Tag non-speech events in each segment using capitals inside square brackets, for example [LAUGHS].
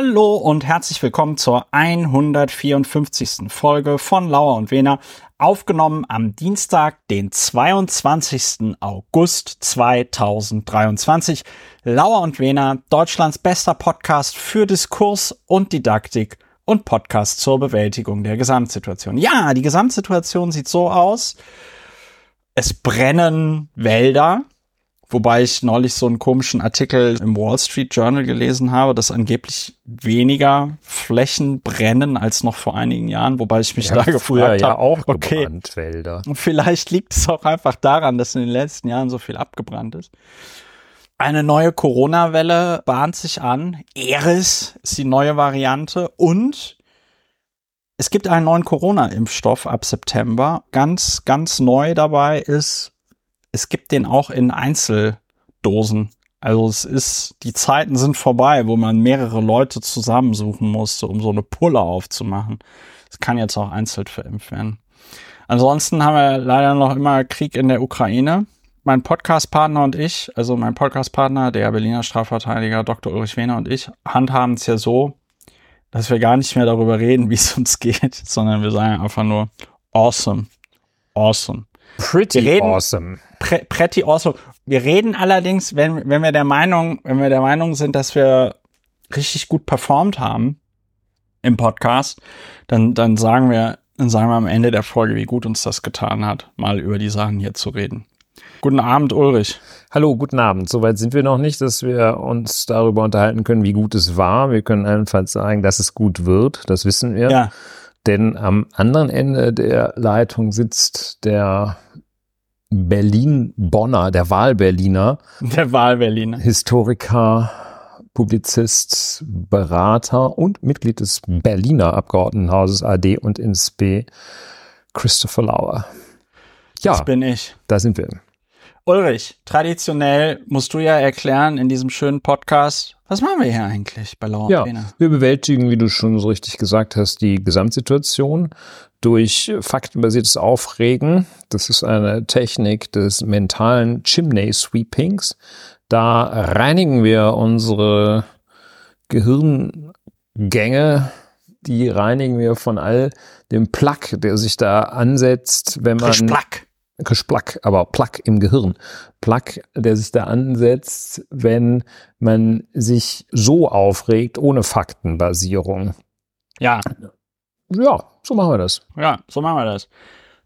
Hallo und herzlich willkommen zur 154. Folge von Lauer und Wena, aufgenommen am Dienstag, den 22. August 2023. Lauer und Wena, Deutschlands bester Podcast für Diskurs und Didaktik und Podcast zur Bewältigung der Gesamtsituation. Ja, die Gesamtsituation sieht so aus. Es brennen Wälder, Wobei ich neulich so einen komischen Artikel im Wall Street Journal gelesen habe, dass angeblich weniger Flächen brennen als noch vor einigen Jahren, wobei ich mich ja, da gefragt habe, ja auch okay, Wälder. [LAUGHS] vielleicht liegt es auch einfach daran, dass in den letzten Jahren so viel abgebrannt ist. Eine neue Corona-Welle bahnt sich an. Eris ist die neue Variante und es gibt einen neuen Corona-Impfstoff ab September. Ganz, ganz neu dabei ist es gibt den auch in Einzeldosen. Also es ist, die Zeiten sind vorbei, wo man mehrere Leute zusammensuchen musste, um so eine Pulle aufzumachen. Es kann jetzt auch einzeln verimpft werden. Ansonsten haben wir leider noch immer Krieg in der Ukraine. Mein Podcastpartner und ich, also mein Podcastpartner, der Berliner Strafverteidiger Dr. Ulrich Wehner und ich, handhaben es ja so, dass wir gar nicht mehr darüber reden, wie es uns geht, [LAUGHS] sondern wir sagen einfach nur awesome. Awesome. Pretty reden, awesome. Pre pretty awesome. Wir reden allerdings, wenn, wenn wir der Meinung, wenn wir der Meinung sind, dass wir richtig gut performt haben im Podcast, dann, dann sagen wir, dann sagen wir am Ende der Folge, wie gut uns das getan hat, mal über die Sachen hier zu reden. Guten Abend, Ulrich. Hallo, guten Abend. Soweit sind wir noch nicht, dass wir uns darüber unterhalten können, wie gut es war. Wir können allenfalls sagen, dass es gut wird. Das wissen wir. Ja. Denn am anderen Ende der Leitung sitzt der Berlin-Bonner, der Wahlberliner. Der Wahlberliner. Historiker, Publizist, Berater und Mitglied des Berliner Abgeordnetenhauses AD und INSP, Christopher Lauer. Ja, das bin ich. Da sind wir. Ulrich, traditionell musst du ja erklären in diesem schönen Podcast, was machen wir hier eigentlich bei Lauer Ja, wir bewältigen, wie du schon so richtig gesagt hast, die Gesamtsituation durch faktenbasiertes Aufregen. Das ist eine Technik des mentalen Chimney Sweepings. Da reinigen wir unsere Gehirngänge, die reinigen wir von all dem Plack, der sich da ansetzt, wenn man Plack. Gesplack, aber Plack im Gehirn. Plack, der sich da ansetzt, wenn man sich so aufregt, ohne Faktenbasierung. Ja. Ja, so machen wir das. Ja, so machen wir das.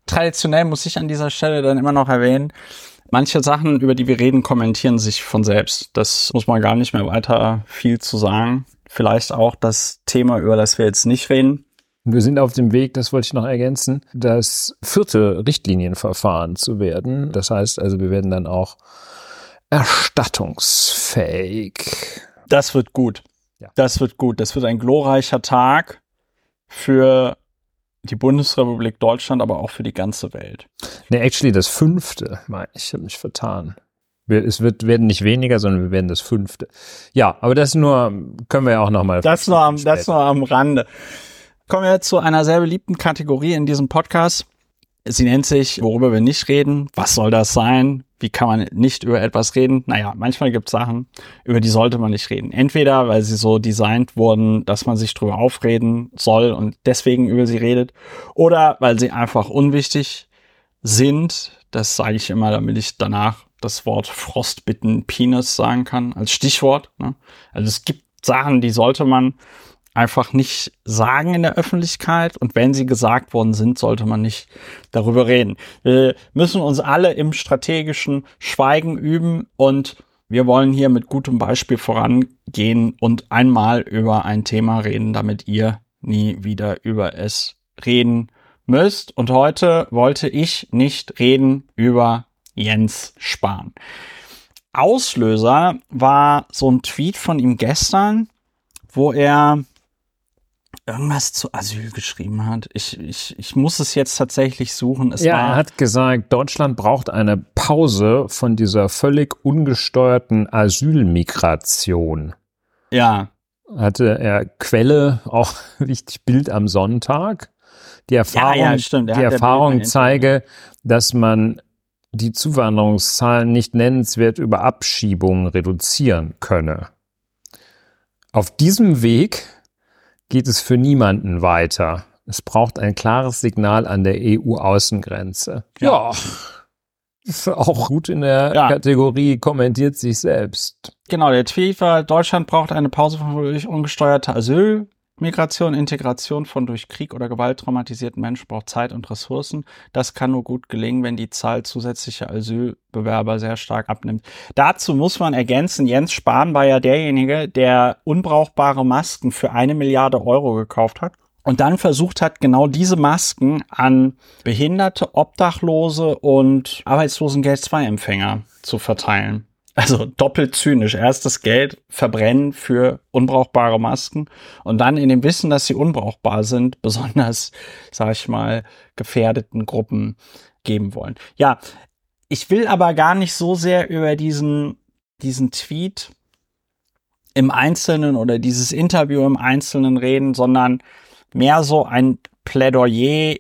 Traditionell muss ich an dieser Stelle dann immer noch erwähnen, manche Sachen, über die wir reden, kommentieren sich von selbst. Das muss man gar nicht mehr weiter viel zu sagen. Vielleicht auch das Thema, über das wir jetzt nicht reden wir sind auf dem Weg, das wollte ich noch ergänzen, das vierte Richtlinienverfahren zu werden. Das heißt also, wir werden dann auch erstattungsfähig. Das wird gut. Ja. Das wird gut. Das wird ein glorreicher Tag für die Bundesrepublik Deutschland, aber auch für die ganze Welt. Ne, actually das fünfte, ich, habe mich vertan. Es wird, werden nicht weniger, sondern wir werden das fünfte. Ja, aber das nur, können wir ja auch nochmal. Das nur am, das nur am Rande. Kommen wir zu einer sehr beliebten Kategorie in diesem Podcast. Sie nennt sich, worüber wir nicht reden. Was soll das sein? Wie kann man nicht über etwas reden? Naja, manchmal gibt es Sachen, über die sollte man nicht reden. Entweder, weil sie so designt wurden, dass man sich drüber aufreden soll und deswegen über sie redet, oder weil sie einfach unwichtig sind. Das sage ich immer, damit ich danach das Wort Frostbitten Penis sagen kann, als Stichwort. Ne? Also es gibt Sachen, die sollte man einfach nicht sagen in der Öffentlichkeit und wenn sie gesagt worden sind, sollte man nicht darüber reden. Wir müssen uns alle im strategischen Schweigen üben und wir wollen hier mit gutem Beispiel vorangehen und einmal über ein Thema reden, damit ihr nie wieder über es reden müsst. Und heute wollte ich nicht reden über Jens Spahn. Auslöser war so ein Tweet von ihm gestern, wo er irgendwas zu Asyl geschrieben hat. Ich, ich, ich muss es jetzt tatsächlich suchen. Es ja, er hat gesagt, Deutschland braucht eine Pause von dieser völlig ungesteuerten Asylmigration. Ja. Hatte er Quelle, auch [LAUGHS] wichtig, Bild am Sonntag. Die Erfahrung, ja, ja, stimmt. die Erfahrung zeige, dass man die Zuwanderungszahlen nicht nennenswert über Abschiebungen reduzieren könne. Auf diesem Weg geht es für niemanden weiter. Es braucht ein klares Signal an der EU-Außengrenze. Ja. Ist auch gut in der Ja. Kategorie kommentiert sich selbst. Genau, der Tweet war, Deutschland braucht eine Pause von durch ungesteuerte Asylmigration, Integration von durch Krieg oder Gewalt traumatisierten Menschen braucht Zeit und Ressourcen. Das kann nur gut gelingen, wenn die Zahl zusätzlicher Asylbewerber sehr stark abnimmt. Dazu muss man ergänzen, Jens Spahn war ja derjenige, der unbrauchbare Masken für eine Milliarde Euro gekauft hat. Und dann versucht hat, genau diese Masken an Behinderte, Obdachlose und Arbeitslosengeld-II-Empfänger zu verteilen. Also doppelt zynisch. Erst das Geld verbrennen für unbrauchbare Masken und dann in dem Wissen, dass sie unbrauchbar sind, [LAUGHS] besonders, sag ich mal, gefährdeten Gruppen geben wollen. Ja, ich will aber gar nicht so sehr über diesen, diesen Tweet im Einzelnen oder dieses Interview im Einzelnen reden, sondern mehr so ein Plädoyer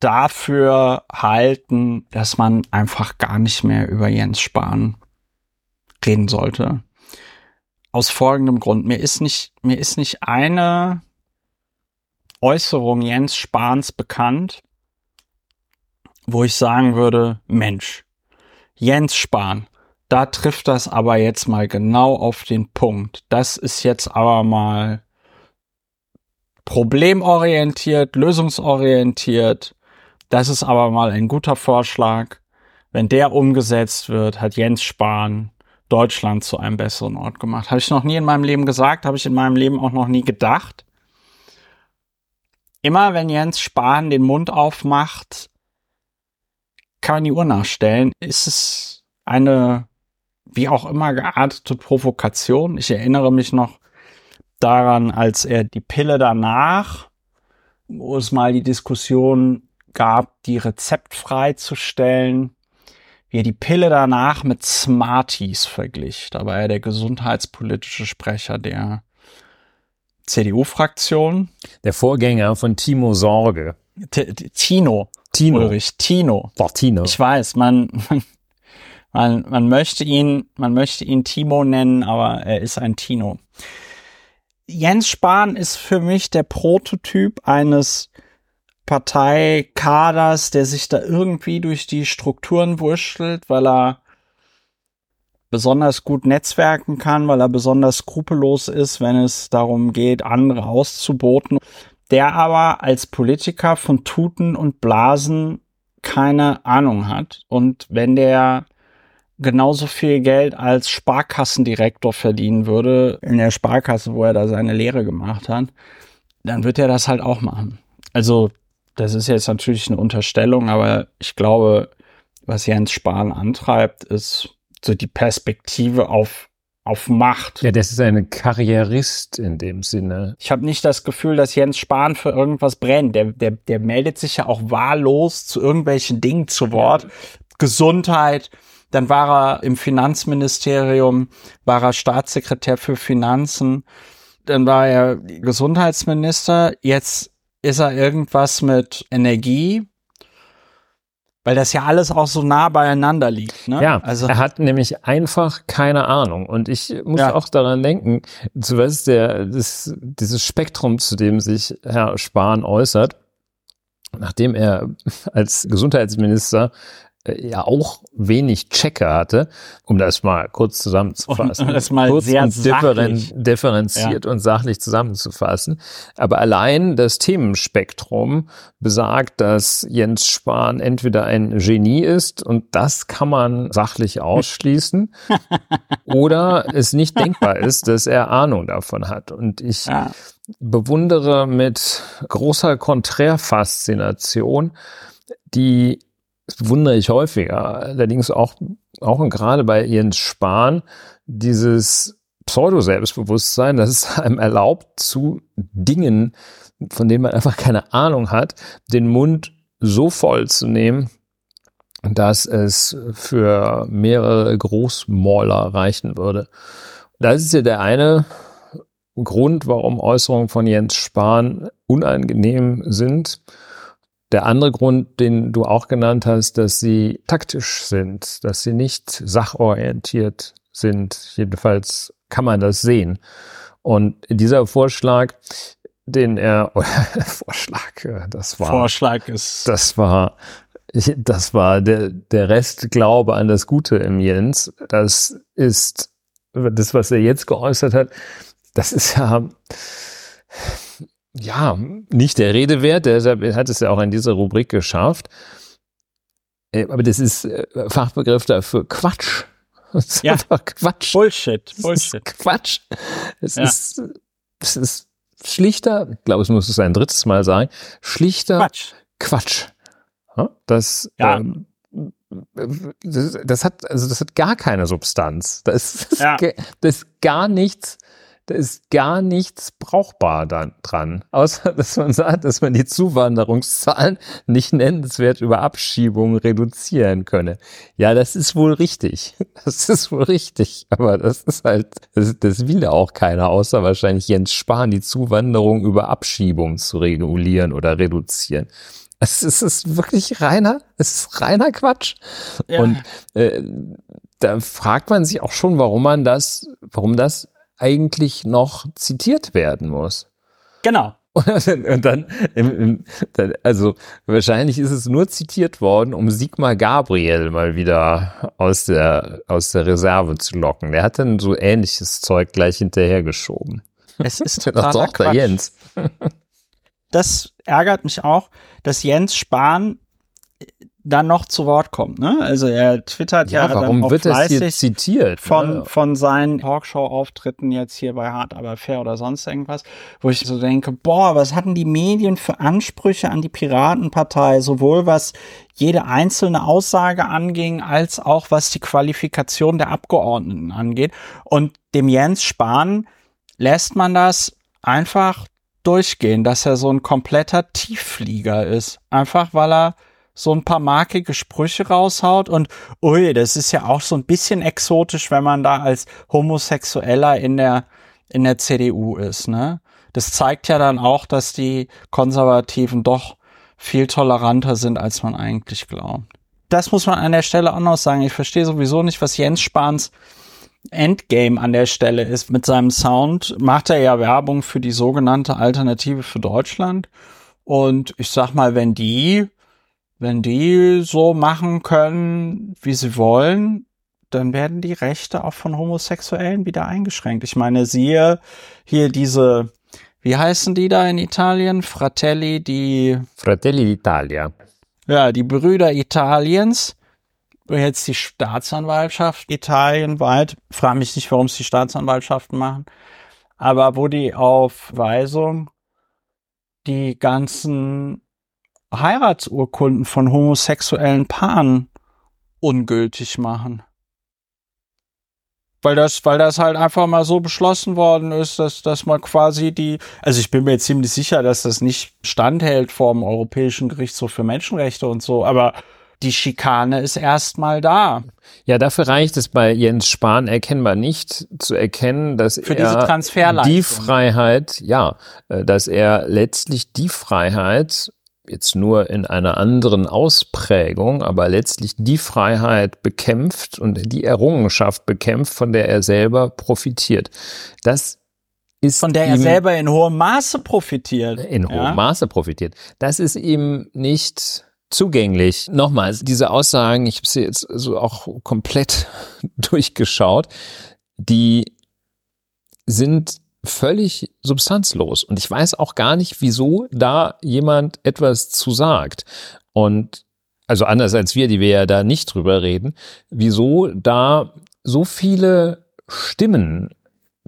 dafür halten, dass man einfach gar nicht mehr über Jens Spahn reden sollte. Aus folgendem Grund. Mir ist nicht, mir ist nicht eine Äußerung Jens Spahns bekannt, wo ich sagen würde, Mensch, Jens Spahn, da trifft das aber jetzt mal genau auf den Punkt. Das ist jetzt aber mal problemorientiert, lösungsorientiert. Das ist aber mal ein guter Vorschlag. Wenn der umgesetzt wird, hat Jens Spahn Deutschland zu einem besseren Ort gemacht. Habe ich noch nie in meinem Leben gesagt, habe ich in meinem Leben auch noch nie gedacht. Immer wenn Jens Spahn den Mund aufmacht, kann man die Uhr nachstellen, ist es eine wie auch immer geartete Provokation. Ich erinnere mich noch daran, als er die Pille danach, wo es mal die Diskussion gab, die rezeptfrei zu stellen, wie er die Pille danach mit Smarties verglich. Da war er der gesundheitspolitische Sprecher der CDU-Fraktion. Der Vorgänger von Timo Sorge. T Tino. Tino. Ulrich. Tino. Doch, Tino. Ich weiß, man, [LAUGHS] man, man möchte ihn, man möchte ihn Timo nennen, aber er ist ein Tino. Jens Spahn ist für mich der Prototyp eines Parteikaders, der sich da irgendwie durch die Strukturen wurschtelt, weil er besonders gut netzwerken kann, weil er besonders skrupellos ist, wenn es darum geht, andere auszuboten, der aber als Politiker von Tuten und Blasen keine Ahnung hat. Und wenn der genauso viel Geld als Sparkassendirektor verdienen würde, in der Sparkasse, wo er da seine Lehre gemacht hat, dann wird er das halt auch machen. Also, das ist jetzt natürlich eine Unterstellung, aber ich glaube, was Jens Spahn antreibt, ist so die Perspektive auf, auf Macht. ja, das ist ein Karrierist in dem Sinne. Ich habe nicht das Gefühl, dass Jens Spahn für irgendwas brennt. Der, der, der meldet sich ja auch wahllos zu irgendwelchen Dingen zu Wort. Gesundheit. Dann war er im Finanzministerium, war er Staatssekretär für Finanzen. Dann war er Gesundheitsminister. Jetzt ist er irgendwas mit Energie. Weil das ja alles auch so nah beieinander liegt. Ne? Ja, also er hat nämlich einfach keine Ahnung. Und ich muss Ja. auch daran denken, zu was der, das, dieses Spektrum, zu dem sich Herr Spahn äußert, nachdem er als Gesundheitsminister ja auch wenig Checker hatte, um das mal kurz zusammenzufassen. Um das mal kurz sehr differen sachlich. differenziert und sachlich zusammenzufassen. Aber allein das Themenspektrum besagt, dass Jens Spahn entweder ein Genie ist und das kann man sachlich ausschließen [LAUGHS] oder es nicht denkbar ist, dass er Ahnung davon hat. Und ich ja. bewundere mit großer Konträrfaszination die das bewundere ich häufiger, allerdings auch, auch und gerade bei Jens Spahn, dieses Pseudo-Selbstbewusstsein, das es einem erlaubt, zu Dingen, von denen man einfach keine Ahnung hat, den Mund so voll zu nehmen, dass es für mehrere Großmauler reichen würde. Das ist ja der eine Grund, warum Äußerungen von Jens Spahn unangenehm sind. Der andere Grund, den du auch genannt hast, dass sie taktisch sind, dass sie nicht sachorientiert sind. Jedenfalls kann man das sehen. Und dieser Vorschlag, den er, [LAUGHS] Vorschlag, äh, das war. Vorschlag ist. Das war, das war der, der Restglaube an das Gute im Jens. Das ist, das, was er jetzt geäußert hat, das ist ja, ja, nicht der Rede wert. Deshalb hat es ja auch in dieser Rubrik geschafft. Äh, aber das ist äh, Fachbegriff dafür Quatsch. [LAUGHS] Das ist ja. einfach Quatsch. Bullshit. Bullshit. Quatsch. Es ja. ist, es ist schlichter, ich glaube, es muss es ein drittes Mal sagen, schlichter Quatsch. Quatsch. Das, ja. ähm, das, das, hat, also das hat gar keine Substanz. Das ist, ja. das ist gar nichts, da ist gar nichts brauchbar dran. Außer, [LAUGHS] dass man sagt, dass man die Zuwanderungszahlen nicht nennenswert über Abschiebungen reduzieren könne. Ja, das ist wohl richtig. [LAUGHS] Das ist wohl richtig. Aber das ist halt, das, das will ja auch keiner, außer wahrscheinlich Jens Spahn, die Zuwanderung über Abschiebungen zu regulieren oder reduzieren. Es ist, es ist wirklich reiner, es ist reiner Quatsch. Ja. Und äh, da fragt man sich auch schon, warum man das, warum das eigentlich noch zitiert werden muss. Genau. [LAUGHS] Und dann, also wahrscheinlich ist es nur zitiert worden, um Sigmar Gabriel mal wieder aus der, aus der Reserve zu locken. Der hat dann so ähnliches Zeug gleich hinterhergeschoben. Es ist [LAUGHS] total das Quatsch. Jens. Das ärgert mich auch, dass Jens Spahn dann noch zu Wort kommt. Ne? Also er twittert ja, ja warum dann wird das hier zitiert? Von, ne? von seinen Talkshow-Auftritten jetzt hier bei Hart aber fair oder sonst irgendwas, wo ich so denke, boah, was hatten die Medien für Ansprüche an die Piratenpartei, sowohl was jede einzelne Aussage anging, als auch was die Qualifikation der Abgeordneten angeht. Und dem Jens Spahn lässt man das einfach durchgehen, dass er so ein kompletter Tiefflieger ist. Einfach weil er so ein paar markige Sprüche raushaut und ui, das ist ja auch so ein bisschen exotisch, wenn man da als Homosexueller in der in der CDU ist, ne? Das zeigt ja dann auch, dass die Konservativen doch viel toleranter sind, als man eigentlich glaubt. Das muss man an der Stelle auch noch sagen. Ich verstehe sowieso nicht, was Jens Spahns Endgame an der Stelle ist. Mit seinem Sound macht er ja Werbung für die sogenannte Alternative für Deutschland. Und ich sag mal, wenn die wenn die so machen können, wie sie wollen, dann werden die Rechte auch von Homosexuellen wieder eingeschränkt. Ich meine, siehe hier diese, wie heißen die da in Italien? Fratelli, die Fratelli d'Italia. Ja, die Brüder Italiens. Jetzt die Staatsanwaltschaft italienweit. Frage mich nicht, warum es die Staatsanwaltschaften machen. Aber wo die auf Weisung die ganzen Heiratsurkunden von homosexuellen Paaren ungültig machen. Weil das, weil das halt einfach mal so beschlossen worden ist, dass, dass man quasi die, also ich bin mir ziemlich sicher, dass das nicht standhält vor dem Europäischen Gerichtshof für Menschenrechte und so, aber die Schikane ist erstmal da. Ja, dafür reicht es bei Jens Spahn erkennbar nicht zu erkennen, dass Für er die Freiheit, ja, äh, dass er letztlich die Freiheit jetzt nur in einer anderen Ausprägung, aber letztlich die Freiheit bekämpft und die Errungenschaft bekämpft, von der er selber profitiert. Das ist von der er selber in hohem Maße profitiert. In hohem ja? Maße profitiert. Das ist ihm nicht zugänglich. Nochmal, diese Aussagen, ich habe sie jetzt so auch komplett [LAUGHS] durchgeschaut, die sind völlig substanzlos. Und ich weiß auch gar nicht, wieso da jemand etwas zu sagt. Und also anders als wir, die wir ja da nicht drüber reden, wieso da so viele Stimmen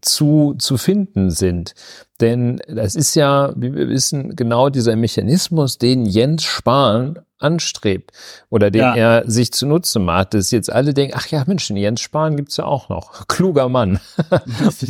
zu, zu finden sind. Denn das ist ja, wie wir wissen, genau dieser Mechanismus, den Jens Spahn anstrebt oder den ja. er sich zunutze macht, dass jetzt alle denken, ach ja, Mensch, Jens Spahn gibt's ja auch noch. [LAUGHS] Kluger Mann. [LAUGHS] [LAUGHS] Es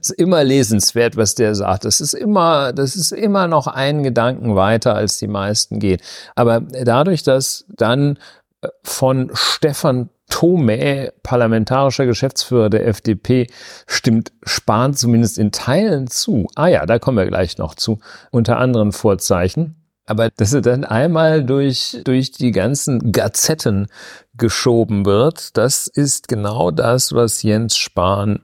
ist immer lesenswert, was der sagt. Das ist immer, das ist immer noch einen Gedanken weiter, als die meisten gehen. Aber dadurch, dass dann äh, von Stefan Thome, parlamentarischer Geschäftsführer der FDP, stimmt Spahn zumindest in Teilen zu. Ah ja, da kommen wir gleich noch zu, unter anderen Vorzeichen. Aber dass er dann einmal durch, durch die ganzen Gazetten geschoben wird, das ist genau das, was Jens Spahn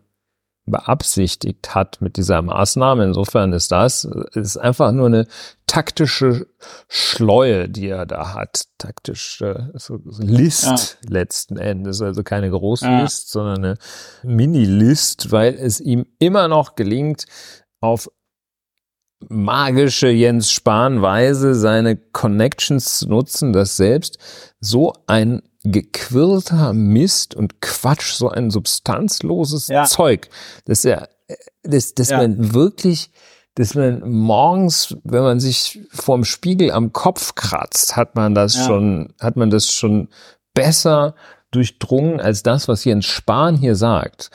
beabsichtigt hat mit dieser Maßnahme. Insofern ist das ist einfach nur eine taktische Schleue, die er da hat. Taktische so, so List ja. letzten Endes. Also keine große ja. List, sondern eine Mini-List, weil es ihm immer noch gelingt, auf magische Jens Spahn-Weise seine Connections zu nutzen, dass selbst so ein gequirlter Mist und Quatsch, so ein substanzloses ja. Zeug, dass er, dass, dass ja. man wirklich, dass man morgens, wenn man sich vorm Spiegel am Kopf kratzt, hat man das ja. schon, hat man das schon besser durchdrungen als das, was Jens Spahn hier sagt.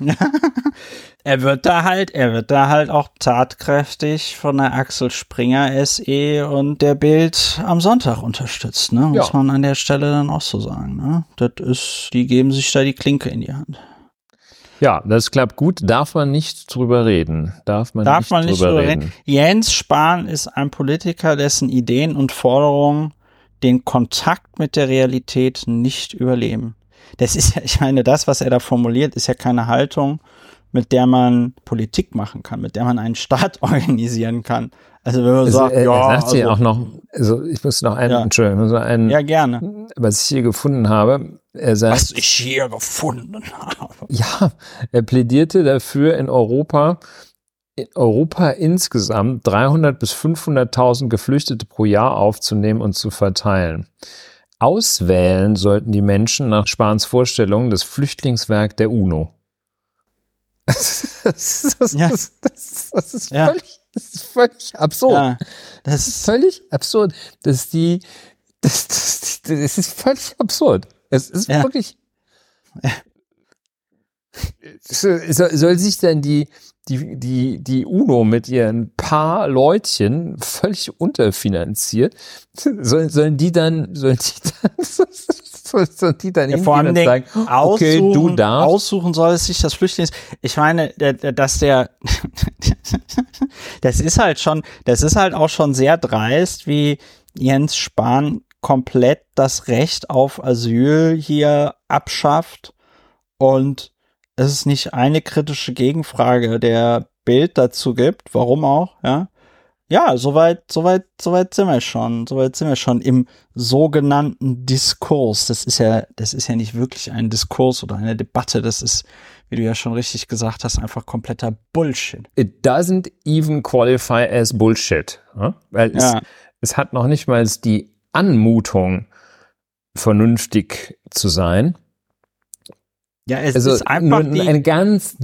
[LAUGHS] er wird da halt, er wird da halt auch tatkräftig von der Axel Springer SE und der Bild am Sonntag unterstützt, ne? Muss ja. man an der Stelle dann auch so sagen, ne? Das ist, die geben sich da die Klinke in die Hand. Ja, das klappt gut. Darf man nicht drüber reden. Darf man Darf nicht man nicht drüber reden. reden. Jens Spahn ist ein Politiker, dessen Ideen und Forderungen den Kontakt mit der Realität nicht überleben. Das ist ja, ich meine, das, was er da formuliert, ist ja keine Haltung, mit der man Politik machen kann, mit der man einen Staat [LAUGHS] organisieren kann. Also wenn man also, sagt, er, ja, er sagt also, hier auch noch, also ich muss noch einen, ja. Entschuldigung, also einen, ja gerne, was ich hier gefunden habe. Er sagt, was ich hier gefunden habe. Ja, er plädierte dafür in Europa, in Europa insgesamt 300 bis 500.000 Geflüchtete pro Jahr aufzunehmen und zu verteilen. Auswählen sollten die Menschen nach Spahns Vorstellung das Flüchtlingswerk der UNO. [LAUGHS] Das, das, ja. das, das ist, ja. völlig, das ist völlig absurd. Ja. Das ist völlig absurd. dass die, das, das, das ist völlig absurd. Es ist ja. wirklich. Soll, soll sich denn die, die, die, die UNO mit ihren paar Leutchen völlig unterfinanziert, sollen, sollen die dann, sollen die dann, [LAUGHS] sollen die dann ja, vor allem sagen, okay, du darfst. Aussuchen soll es sich das Flüchtlings, ich meine, dass der, [LAUGHS] das ist halt schon, das ist halt auch schon sehr dreist, wie Jens Spahn komplett das Recht auf Asyl hier abschafft und es ist nicht eine kritische Gegenfrage der Bild dazu gibt, warum auch, ja. Ja, soweit, soweit, soweit sind wir schon. Soweit sind wir schon im sogenannten Diskurs. Das ist ja, das ist ja nicht wirklich ein Diskurs oder eine Debatte. Das ist, wie du ja schon richtig gesagt hast, einfach kompletter Bullshit. It doesn't even qualify as Bullshit. Weil es, ja. es hat noch nicht mal die Anmutung, vernünftig zu sein. Ja, es also ist einfach nur eine ganz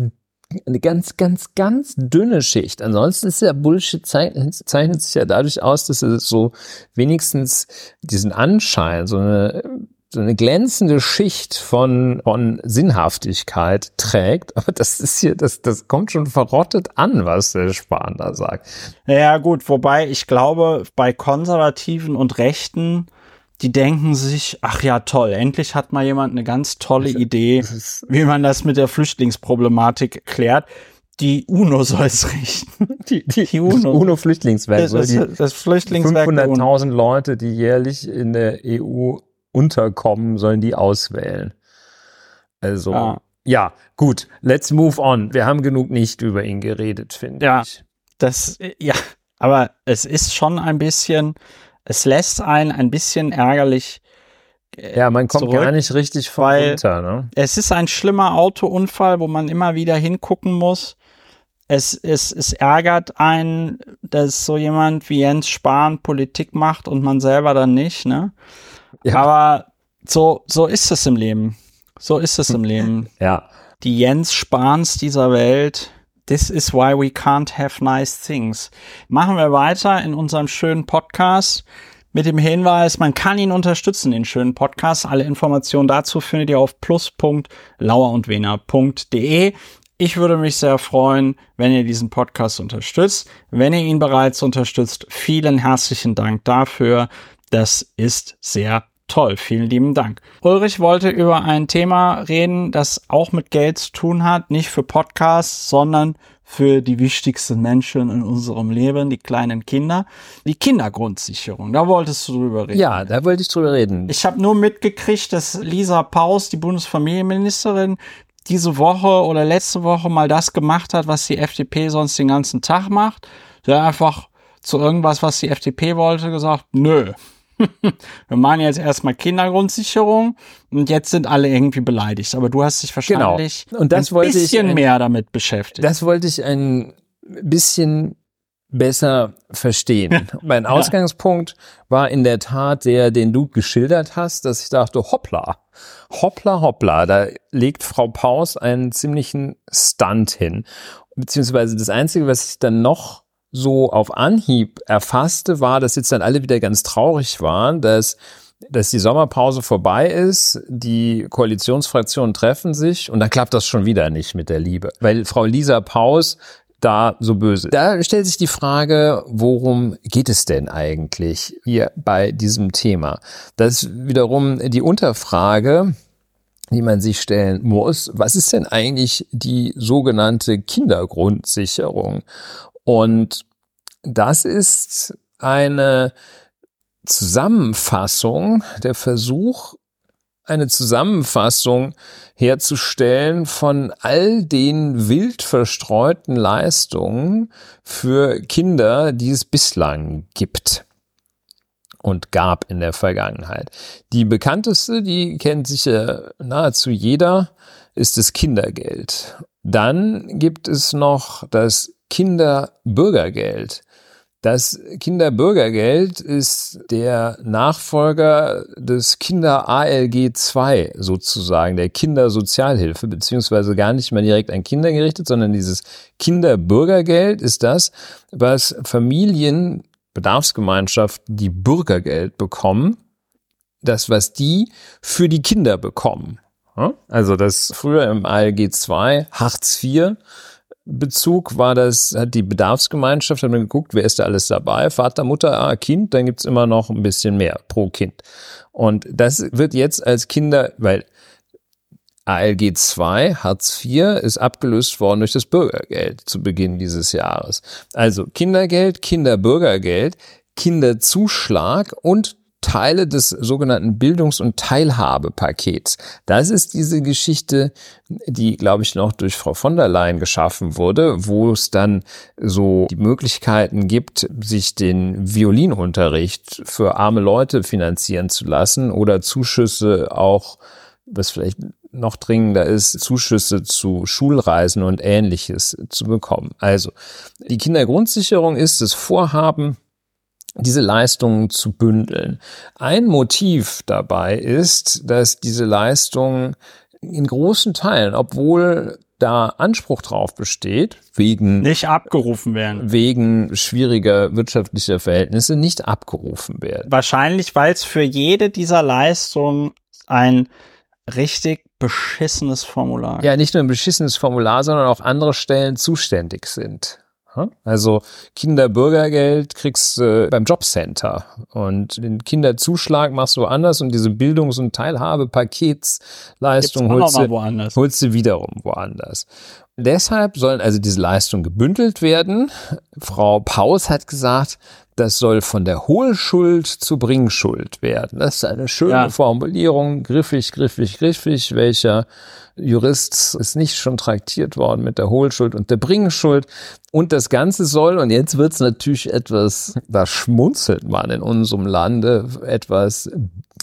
eine ganz, ganz, ganz dünne Schicht. Ansonsten ist ja Bullshit zeichnet, sich ja dadurch aus, dass es so wenigstens diesen Anschein, so eine, so eine glänzende Schicht von, von Sinnhaftigkeit trägt. Aber das ist hier, das, das kommt schon verrottet an, was der Spahn da sagt. Ja, gut, wobei ich glaube, bei Konservativen und Rechten die denken sich, ach ja, toll, endlich hat mal jemand eine ganz tolle das, Idee, das wie man das mit der Flüchtlingsproblematik klärt. Die UNO soll es richten. [LAUGHS] Die, die, die UNO. UNO-Flüchtlingswerk. Das, das, das Flüchtlingswerk. 500.000 Leute, die jährlich in der EU unterkommen, sollen die auswählen. Also, ah. ja, gut, let's move on. Wir haben genug nicht über ihn geredet, finde ja, ich. Das, ja, aber es ist schon ein bisschen, es lässt einen ein bisschen ärgerlich. Äh, ja, man kommt zurück, gar nicht richtig runter. Ne? Es ist ein schlimmer Autounfall, wo man immer wieder hingucken muss. Es, es, es ärgert einen, dass so jemand wie Jens Spahn Politik macht und man selber dann nicht. Ne? Ja. Aber so, so ist es im Leben. So ist es im [LAUGHS] Leben. ja. Die Jens Spahns dieser Welt, This is why we can't have nice things. Machen wir weiter in unserem schönen Podcast mit dem Hinweis, man kann ihn unterstützen, den schönen Podcast. Alle Informationen dazu findet ihr auf plus.lauerundwener.de. Ich würde mich sehr freuen, wenn ihr diesen Podcast unterstützt. Wenn ihr ihn bereits unterstützt, vielen herzlichen Dank dafür. Das ist sehr Toll, vielen lieben Dank. Ulrich wollte über ein Thema reden, das auch mit Geld zu tun hat, nicht für Podcasts, sondern für die wichtigsten Menschen in unserem Leben, die kleinen Kinder, die Kindergrundsicherung. Da wolltest du drüber reden. Ja, da wollte ich drüber reden. Ich habe nur mitgekriegt, dass Lisa Paus, die Bundesfamilienministerin, diese Woche oder letzte Woche mal das gemacht hat, was die FDP sonst den ganzen Tag macht. Der hat einfach zu irgendwas, was die FDP wollte, gesagt, nö. [LAUGHS] Wir machen jetzt erstmal Kindergrundsicherung und jetzt sind alle irgendwie beleidigt. Aber du hast dich wahrscheinlich genau. und das ein wollte bisschen ich ein, mehr damit beschäftigt. Das wollte ich ein bisschen besser verstehen. mein Ausgangspunkt war in der Tat der, den du geschildert hast, dass ich dachte, hoppla, hoppla, hoppla, da legt Frau Paus einen ziemlichen Stunt hin. Beziehungsweise das Einzige, was ich dann noch so auf Anhieb erfasste, war, dass jetzt dann alle wieder ganz traurig waren, dass dass die Sommerpause vorbei ist, die Koalitionsfraktionen treffen sich und dann klappt das schon wieder nicht mit der Liebe. Weil Frau Lisa Paus da so böse. Da stellt sich die Frage, worum geht es denn eigentlich hier bei diesem Thema? Das ist wiederum die Unterfrage, die man sich stellen muss. Was ist denn eigentlich die sogenannte Kindergrundsicherung? Und das ist eine Zusammenfassung, der Versuch, eine Zusammenfassung herzustellen von all den wild verstreuten Leistungen für Kinder, die es bislang gibt und gab in der Vergangenheit. Die bekannteste, die kennt sicher nahezu jeder, ist das Kindergeld. Dann gibt es noch das Kinderbürgergeld. Das Kinderbürgergeld ist der Nachfolger des Kinder-ALG 2 sozusagen, der Kindersozialhilfe, beziehungsweise gar nicht mehr direkt an Kinder gerichtet, sondern dieses Kinderbürgergeld ist das, was Familien, Bedarfsgemeinschaften, die Bürgergeld bekommen, das, was die für die Kinder bekommen. Also das früher im ALG 2, Hartz IV, Bezug war das, hat die Bedarfsgemeinschaft, hat man geguckt, wer ist da alles dabei? Vater, Mutter, ah, Kind, dann gibt's immer noch ein bisschen mehr pro Kind. Und das wird jetzt als Kinder, weil ALG 2, Hartz IV, ist abgelöst worden durch das Bürgergeld zu Beginn dieses Jahres. Also Kindergeld, Kinderbürgergeld, Kinderzuschlag und Teile des sogenannten Bildungs- und Teilhabepakets. Das ist diese Geschichte, die, glaube ich, noch durch Frau von der Leyen geschaffen wurde, wo es dann so die Möglichkeiten gibt, sich den Violinunterricht für arme Leute finanzieren zu lassen oder Zuschüsse auch, was vielleicht noch dringender ist, Zuschüsse zu Schulreisen und ähnliches zu bekommen. Also, die Kindergrundsicherung ist das Vorhaben, diese Leistungen zu bündeln. Ein Motiv dabei ist, dass diese Leistungen in großen Teilen, obwohl da Anspruch drauf besteht, wegen nicht abgerufen werden, wegen schwieriger wirtschaftlicher Verhältnisse nicht abgerufen werden. Wahrscheinlich, weil es für jede dieser Leistungen ein richtig beschissenes Formular. Ja, nicht nur ein beschissenes Formular, sondern auch andere Stellen zuständig sind. Also Kinderbürgergeld kriegst du äh, beim Jobcenter und den Kinderzuschlag machst du woanders und diese Bildungs- und Teilhabepaketsleistung holst du, holst du wiederum woanders. Deshalb sollen also diese Leistungen gebündelt werden. Frau Paus hat gesagt, das soll von der Hohlschuld zu Bringschuld werden. Das ist eine schöne ja. Formulierung, griffig, griffig, griffig, welcher Jurist ist nicht schon traktiert worden mit der Hohlschuld und der Bringschuld. Und das Ganze soll, und jetzt wird's natürlich etwas, da schmunzelt man in unserem Lande, etwas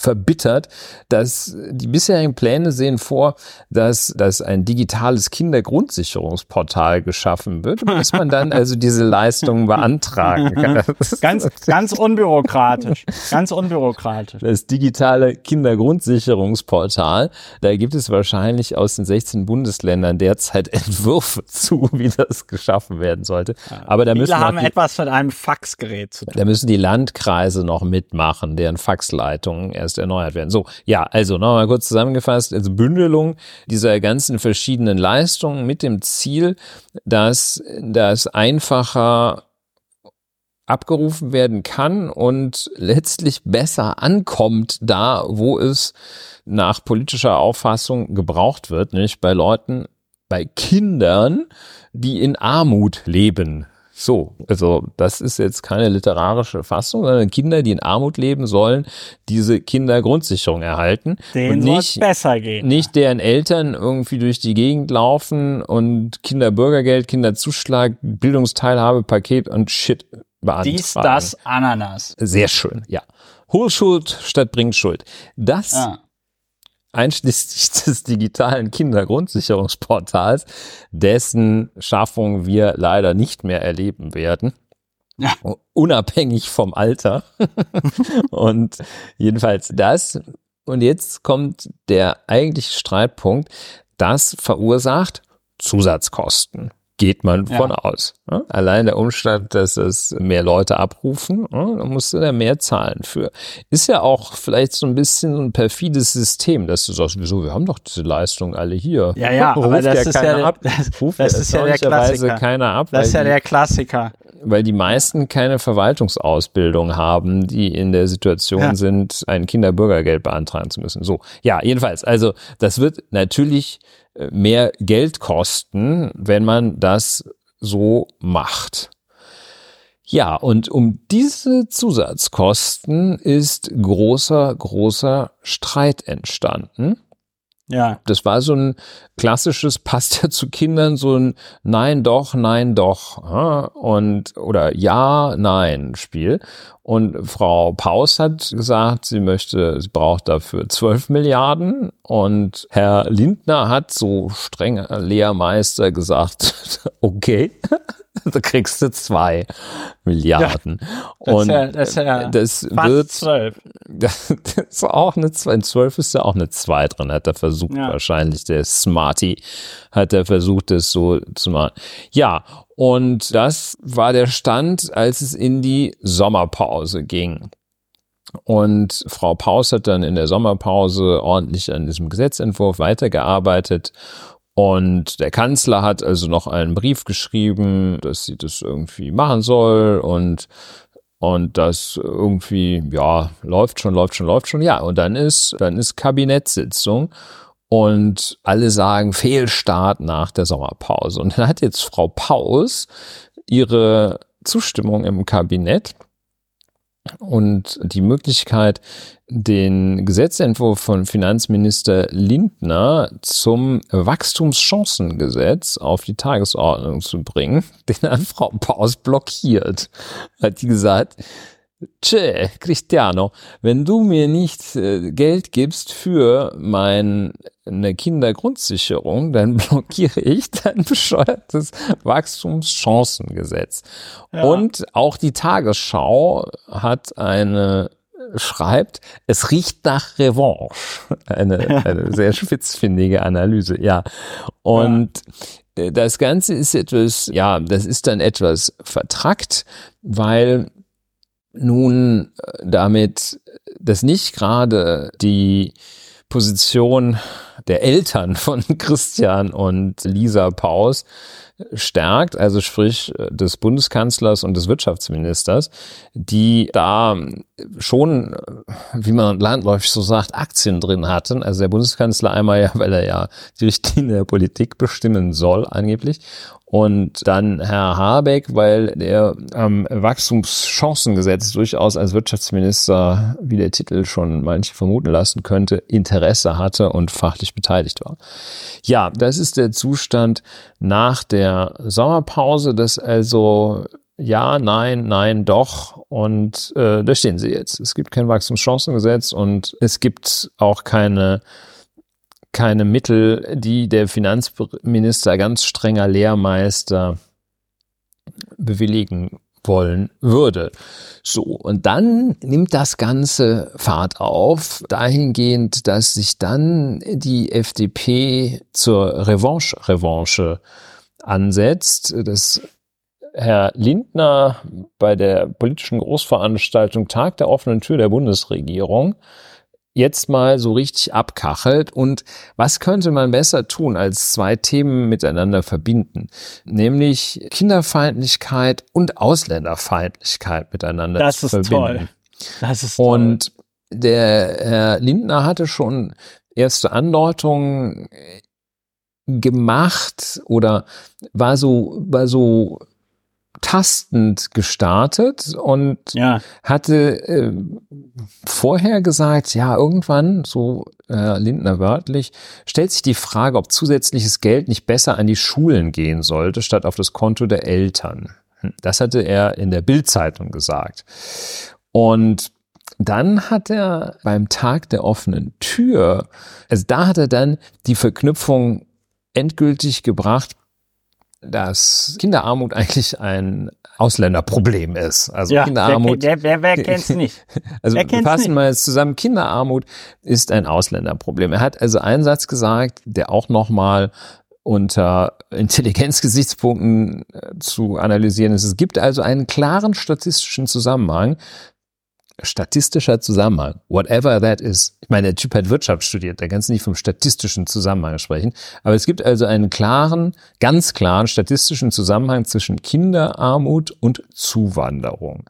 verbittert, dass die bisherigen Pläne sehen vor, dass, dass ein digitales Kindergrundsicherungsportal geschaffen wird, [LAUGHS] dass man dann also diese Leistungen beantragen kann. [LAUGHS] ganz, ganz unbürokratisch. Ganz unbürokratisch. Das digitale Kindergrundsicherungsportal, da gibt es wahrscheinlich aus den 16 Bundesländern derzeit Entwürfe [LAUGHS] zu, wie das geschaffen werden sollte. Aber da müssen haben die, etwas mit einem Faxgerät zu tun. Da müssen die Landkreise noch mitmachen, deren Faxleitungen erst erneuert werden. So, ja, also nochmal kurz zusammengefasst, also Bündelung dieser ganzen verschiedenen Leistungen mit dem Ziel, dass das einfacher abgerufen werden kann und letztlich besser ankommt da, wo es nach politischer Auffassung gebraucht wird, nicht? Bei Leuten, bei Kindern, die in Armut leben So, also das ist jetzt keine literarische Fassung, sondern Kinder, die in Armut leben, sollen diese Kindergrundsicherung erhalten. Denen und nicht besser gehen. Nicht deren Eltern irgendwie durch die Gegend laufen und Kinderbürgergeld, Kinderzuschlag, Bildungsteilhabepaket und Shit beantragen. Dies, das, Ananas. Sehr schön, ja. Hohlschuld statt Bringschuld. Das Ja. Einschließlich [LAUGHS] des digitalen Kindergrundsicherungsportals, dessen Schaffung wir leider nicht mehr erleben werden. Ja. Unabhängig vom Alter. [LAUGHS] und jedenfalls das. Und jetzt kommt der eigentliche Streitpunkt. Das verursacht Zusatzkosten. Geht man Ja. von aus. Ja? Allein der Umstand, dass es mehr Leute abrufen, ja, da musst du da mehr zahlen für. Ist ja auch vielleicht so ein bisschen ein perfides System, dass du sagst, wieso, wir haben doch diese Leistungen alle hier. Ja, ja, aber Ruft das ja ist keiner ja, ab. das, Ruft das ist ja der Klassiker. keiner ab, Das ist weil ja die- der Klassiker. weil die meisten keine Verwaltungsausbildung haben, die in der Situation Ja. sind, ein Kinderbürgergeld beantragen zu müssen. So, ja, jedenfalls, also das wird natürlich mehr Geld kosten, wenn man das so macht. Ja, und um diese Zusatzkosten ist großer, großer Streit entstanden. Ja. Das war so ein klassisches, passt ja zu Kindern, so ein Nein, doch, nein, doch ja, und oder Ja, nein Spiel. Und Frau Paus hat gesagt, sie möchte, sie braucht dafür 12 Milliarden. Und Herr Lindner hat so streng Lehrmeister gesagt, [LAUGHS] okay, [LAUGHS] da kriegst du zwei Milliarden. Das und ja, das ja das fast wird zwölf. [LAUGHS] das ist auch eine 2, in 12 ist ja auch eine 2 drin, hat er versucht, Ja. wahrscheinlich der Smarty hat er versucht, das so zu machen. Ja, und das war der Stand, als es in die Sommerpause ging. Und Frau Paus hat dann in der Sommerpause ordentlich an diesem Gesetzentwurf weitergearbeitet. Und der Kanzler hat also noch einen Brief geschrieben, dass sie das irgendwie machen soll und und das irgendwie, ja, läuft schon, läuft schon, läuft schon. Ja, und dann ist, dann ist Kabinettssitzung und alle sagen Fehlstart nach der Sommerpause. Und dann hat jetzt Frau Paus ihre Zustimmung im Kabinett und die Möglichkeit, den Gesetzentwurf von Finanzminister Lindner zum Wachstumschancengesetz auf die Tagesordnung zu bringen, [LAUGHS] den hat Frau Paus blockiert. Hat die gesagt, Tschä, Cristiano, wenn du mir nicht äh, Geld gibst für meine Kindergrundsicherung, dann [LAUGHS] blockiere ich dein [LAUGHS] bescheuertes Wachstumschancengesetz. Ja. Und auch die Tagesschau hat eine schreibt, es riecht nach Revanche. [LAUGHS] Eine, eine sehr spitzfindige Analyse, ja. Und äh, das Ganze ist etwas, ja, das ist dann etwas vertrackt, weil nun äh, damit das nicht gerade die Position der Eltern [LAUGHS] von Christian und Lisa Paus stärkt, also sprich äh, des Bundeskanzlers und des Wirtschaftsministers, die da schon, äh, wie man landläufig so sagt, Aktien drin hatten. Also der Bundeskanzler einmal ja, [LAUGHS] weil er ja die Richtlinie der Politik bestimmen soll, angeblich. Und dann Herr Habeck, weil der am Wachstumschancengesetz durchaus als Wirtschaftsminister, wie der Titel schon manche vermuten lassen könnte, Interesse hatte und fachlich beteiligt war. Ja, das ist der Zustand nach der Sommerpause, das also ja, nein, nein, doch. Und äh, da stehen sie jetzt. Es gibt kein Wachstumschancengesetz und es gibt auch keine, keine Mittel, die der Finanzminister ganz strenger Lehrmeister bewilligen wollen würde. So, und dann nimmt das Ganze Fahrt auf, dahingehend, dass sich dann die FDP zur Revanche-Revanche ansetzt. Das Herr Lindner bei der politischen Großveranstaltung Tag der offenen Tür der Bundesregierung jetzt mal so richtig abkachelt. Und was könnte man besser tun, als zwei Themen miteinander verbinden? Nämlich Kinderfeindlichkeit und Ausländerfeindlichkeit miteinander Das zu ist verbinden. toll. Das ist toll. Und der Herr Lindner hatte schon erste Andeutungen gemacht oder war so, war so tastend gestartet und Ja. hatte äh, vorher gesagt, ja, irgendwann, so äh, Lindner wörtlich, stellt sich die Frage, ob zusätzliches Geld nicht besser an die Schulen gehen sollte, statt auf das Konto der Eltern. Hm, Das hatte er in der Bildzeitung gesagt. Und dann hat er beim Tag der offenen Tür, also da hat er dann die Verknüpfung endgültig gebracht, dass Kinderarmut eigentlich ein Ausländerproblem ist. Also Ja, Kinderarmut. wer, wer, wer, kennt's [LAUGHS] nicht? Also Wer wir kennt's fassen mal jetzt zusammen, Kinderarmut ist ein Ausländerproblem. Er hat also einen Satz gesagt, der auch nochmal unter Intelligenzgesichtspunkten äh, zu analysieren ist. Es gibt also einen klaren statistischen Zusammenhang. Statistischer Zusammenhang, whatever that is. Ich meine, der Typ hat Wirtschaft studiert, der kann nicht vom statistischen Zusammenhang sprechen. Aber es gibt also einen klaren, ganz klaren statistischen Zusammenhang zwischen Kinderarmut und Zuwanderung.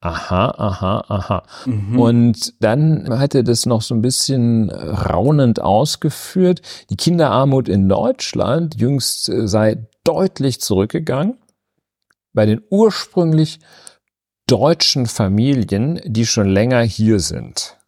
Aha, aha, aha. Mhm. Und dann hat er das noch so ein bisschen raunend ausgeführt. Die Kinderarmut in Deutschland jüngst äh, sei deutlich zurückgegangen. Bei den ursprünglich deutschen Familien, die schon länger hier sind.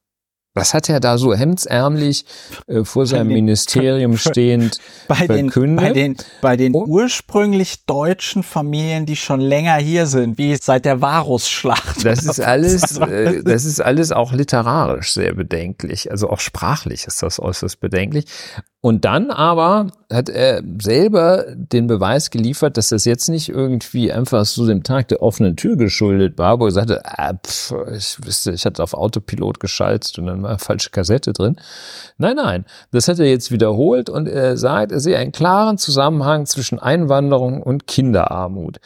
Das hat er da so hemdsärmlich äh, vor seinem den- Ministerium [LAUGHS] stehend bei den, verkündet. bei den, bei den Und- ursprünglich deutschen Familien, die schon länger hier sind, wie seit der Varusschlacht. Das ist [LAUGHS] was alles, äh, das ist alles auch literarisch sehr bedenklich. Also auch sprachlich ist das äußerst bedenklich. Und dann aber hat er selber den Beweis geliefert, dass das jetzt nicht irgendwie einfach so dem Tag der offenen Tür geschuldet war, wo er sagte, ah, pf, ich wüsste, ich hatte auf Autopilot geschaltet und dann war eine falsche Kassette drin. Nein, nein, das hat er jetzt wiederholt und er sagt, er sehe einen klaren Zusammenhang zwischen Einwanderung und Kinderarmut.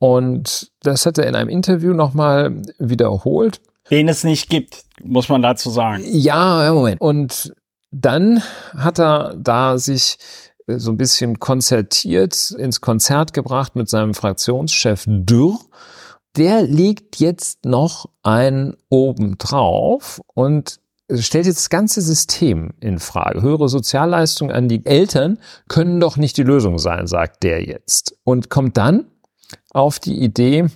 Und das hat er in einem Interview nochmal wiederholt. Den es nicht gibt, muss man dazu sagen. Ja, ja, Moment. Und dann hat er da sich äh, so ein bisschen konzertiert, ins Konzert gebracht mit seinem Fraktionschef Dürr. Der legt jetzt noch einen oben drauf und stellt jetzt das ganze System in Frage. Höhere Sozialleistungen an die Eltern können doch nicht die Lösung sein, sagt der jetzt. Und kommt dann auf die Idee,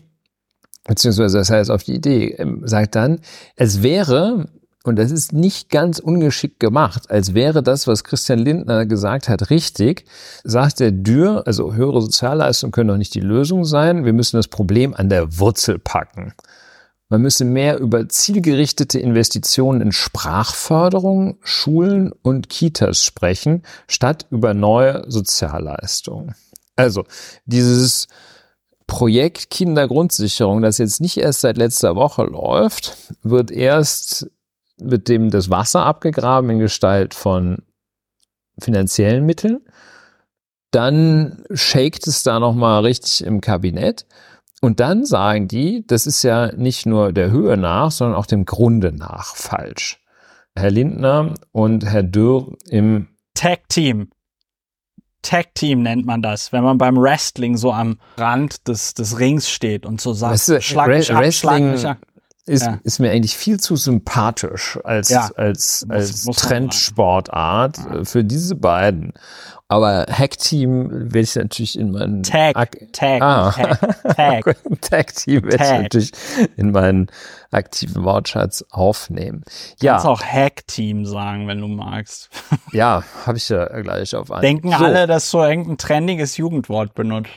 beziehungsweise das heißt auf die Idee, ähm, sagt dann, es wäre, und das ist nicht ganz ungeschickt gemacht, als wäre das, was Christian Lindner gesagt hat, richtig, sagt der Dürr, also höhere Sozialleistungen können doch nicht die Lösung sein, wir müssen das Problem an der Wurzel packen. Man müsse mehr über zielgerichtete Investitionen in Sprachförderung, Schulen und Kitas sprechen, statt über neue Sozialleistungen. Also dieses Projekt Kindergrundsicherung, das jetzt nicht erst seit letzter Woche läuft, wird erst mit dem das Wasser abgegraben in Gestalt von finanziellen Mitteln. Dann shakt es da nochmal richtig im Kabinett. Und dann sagen die, das ist ja nicht nur der Höhe nach, sondern auch dem Grunde nach falsch. Herr Lindner und Herr Dürr im Tag Team. Tag Team nennt man das, wenn man beim Wrestling so am Rand des, des Rings steht und so sagt, Weißt du, schlag Re- mich ab, schlag Wrestling- mich ab. Ist, Ja. ist mir eigentlich viel zu sympathisch als, Ja. als, Muss- als muss Trendsportart äh, für diese beiden. Aber Hackteam werde ich natürlich in meinen Tag, Ak- Tag, Ah. Tag, Tag. [LAUGHS] Team werde ich natürlich in meinen aktiven Wortschatz aufnehmen. Kannst Ja, auch Hack Team sagen, wenn du magst. ja, habe ich ja gleich auf einen. Denken So, alle, dass du irgendein trendiges Jugendwort benutzt.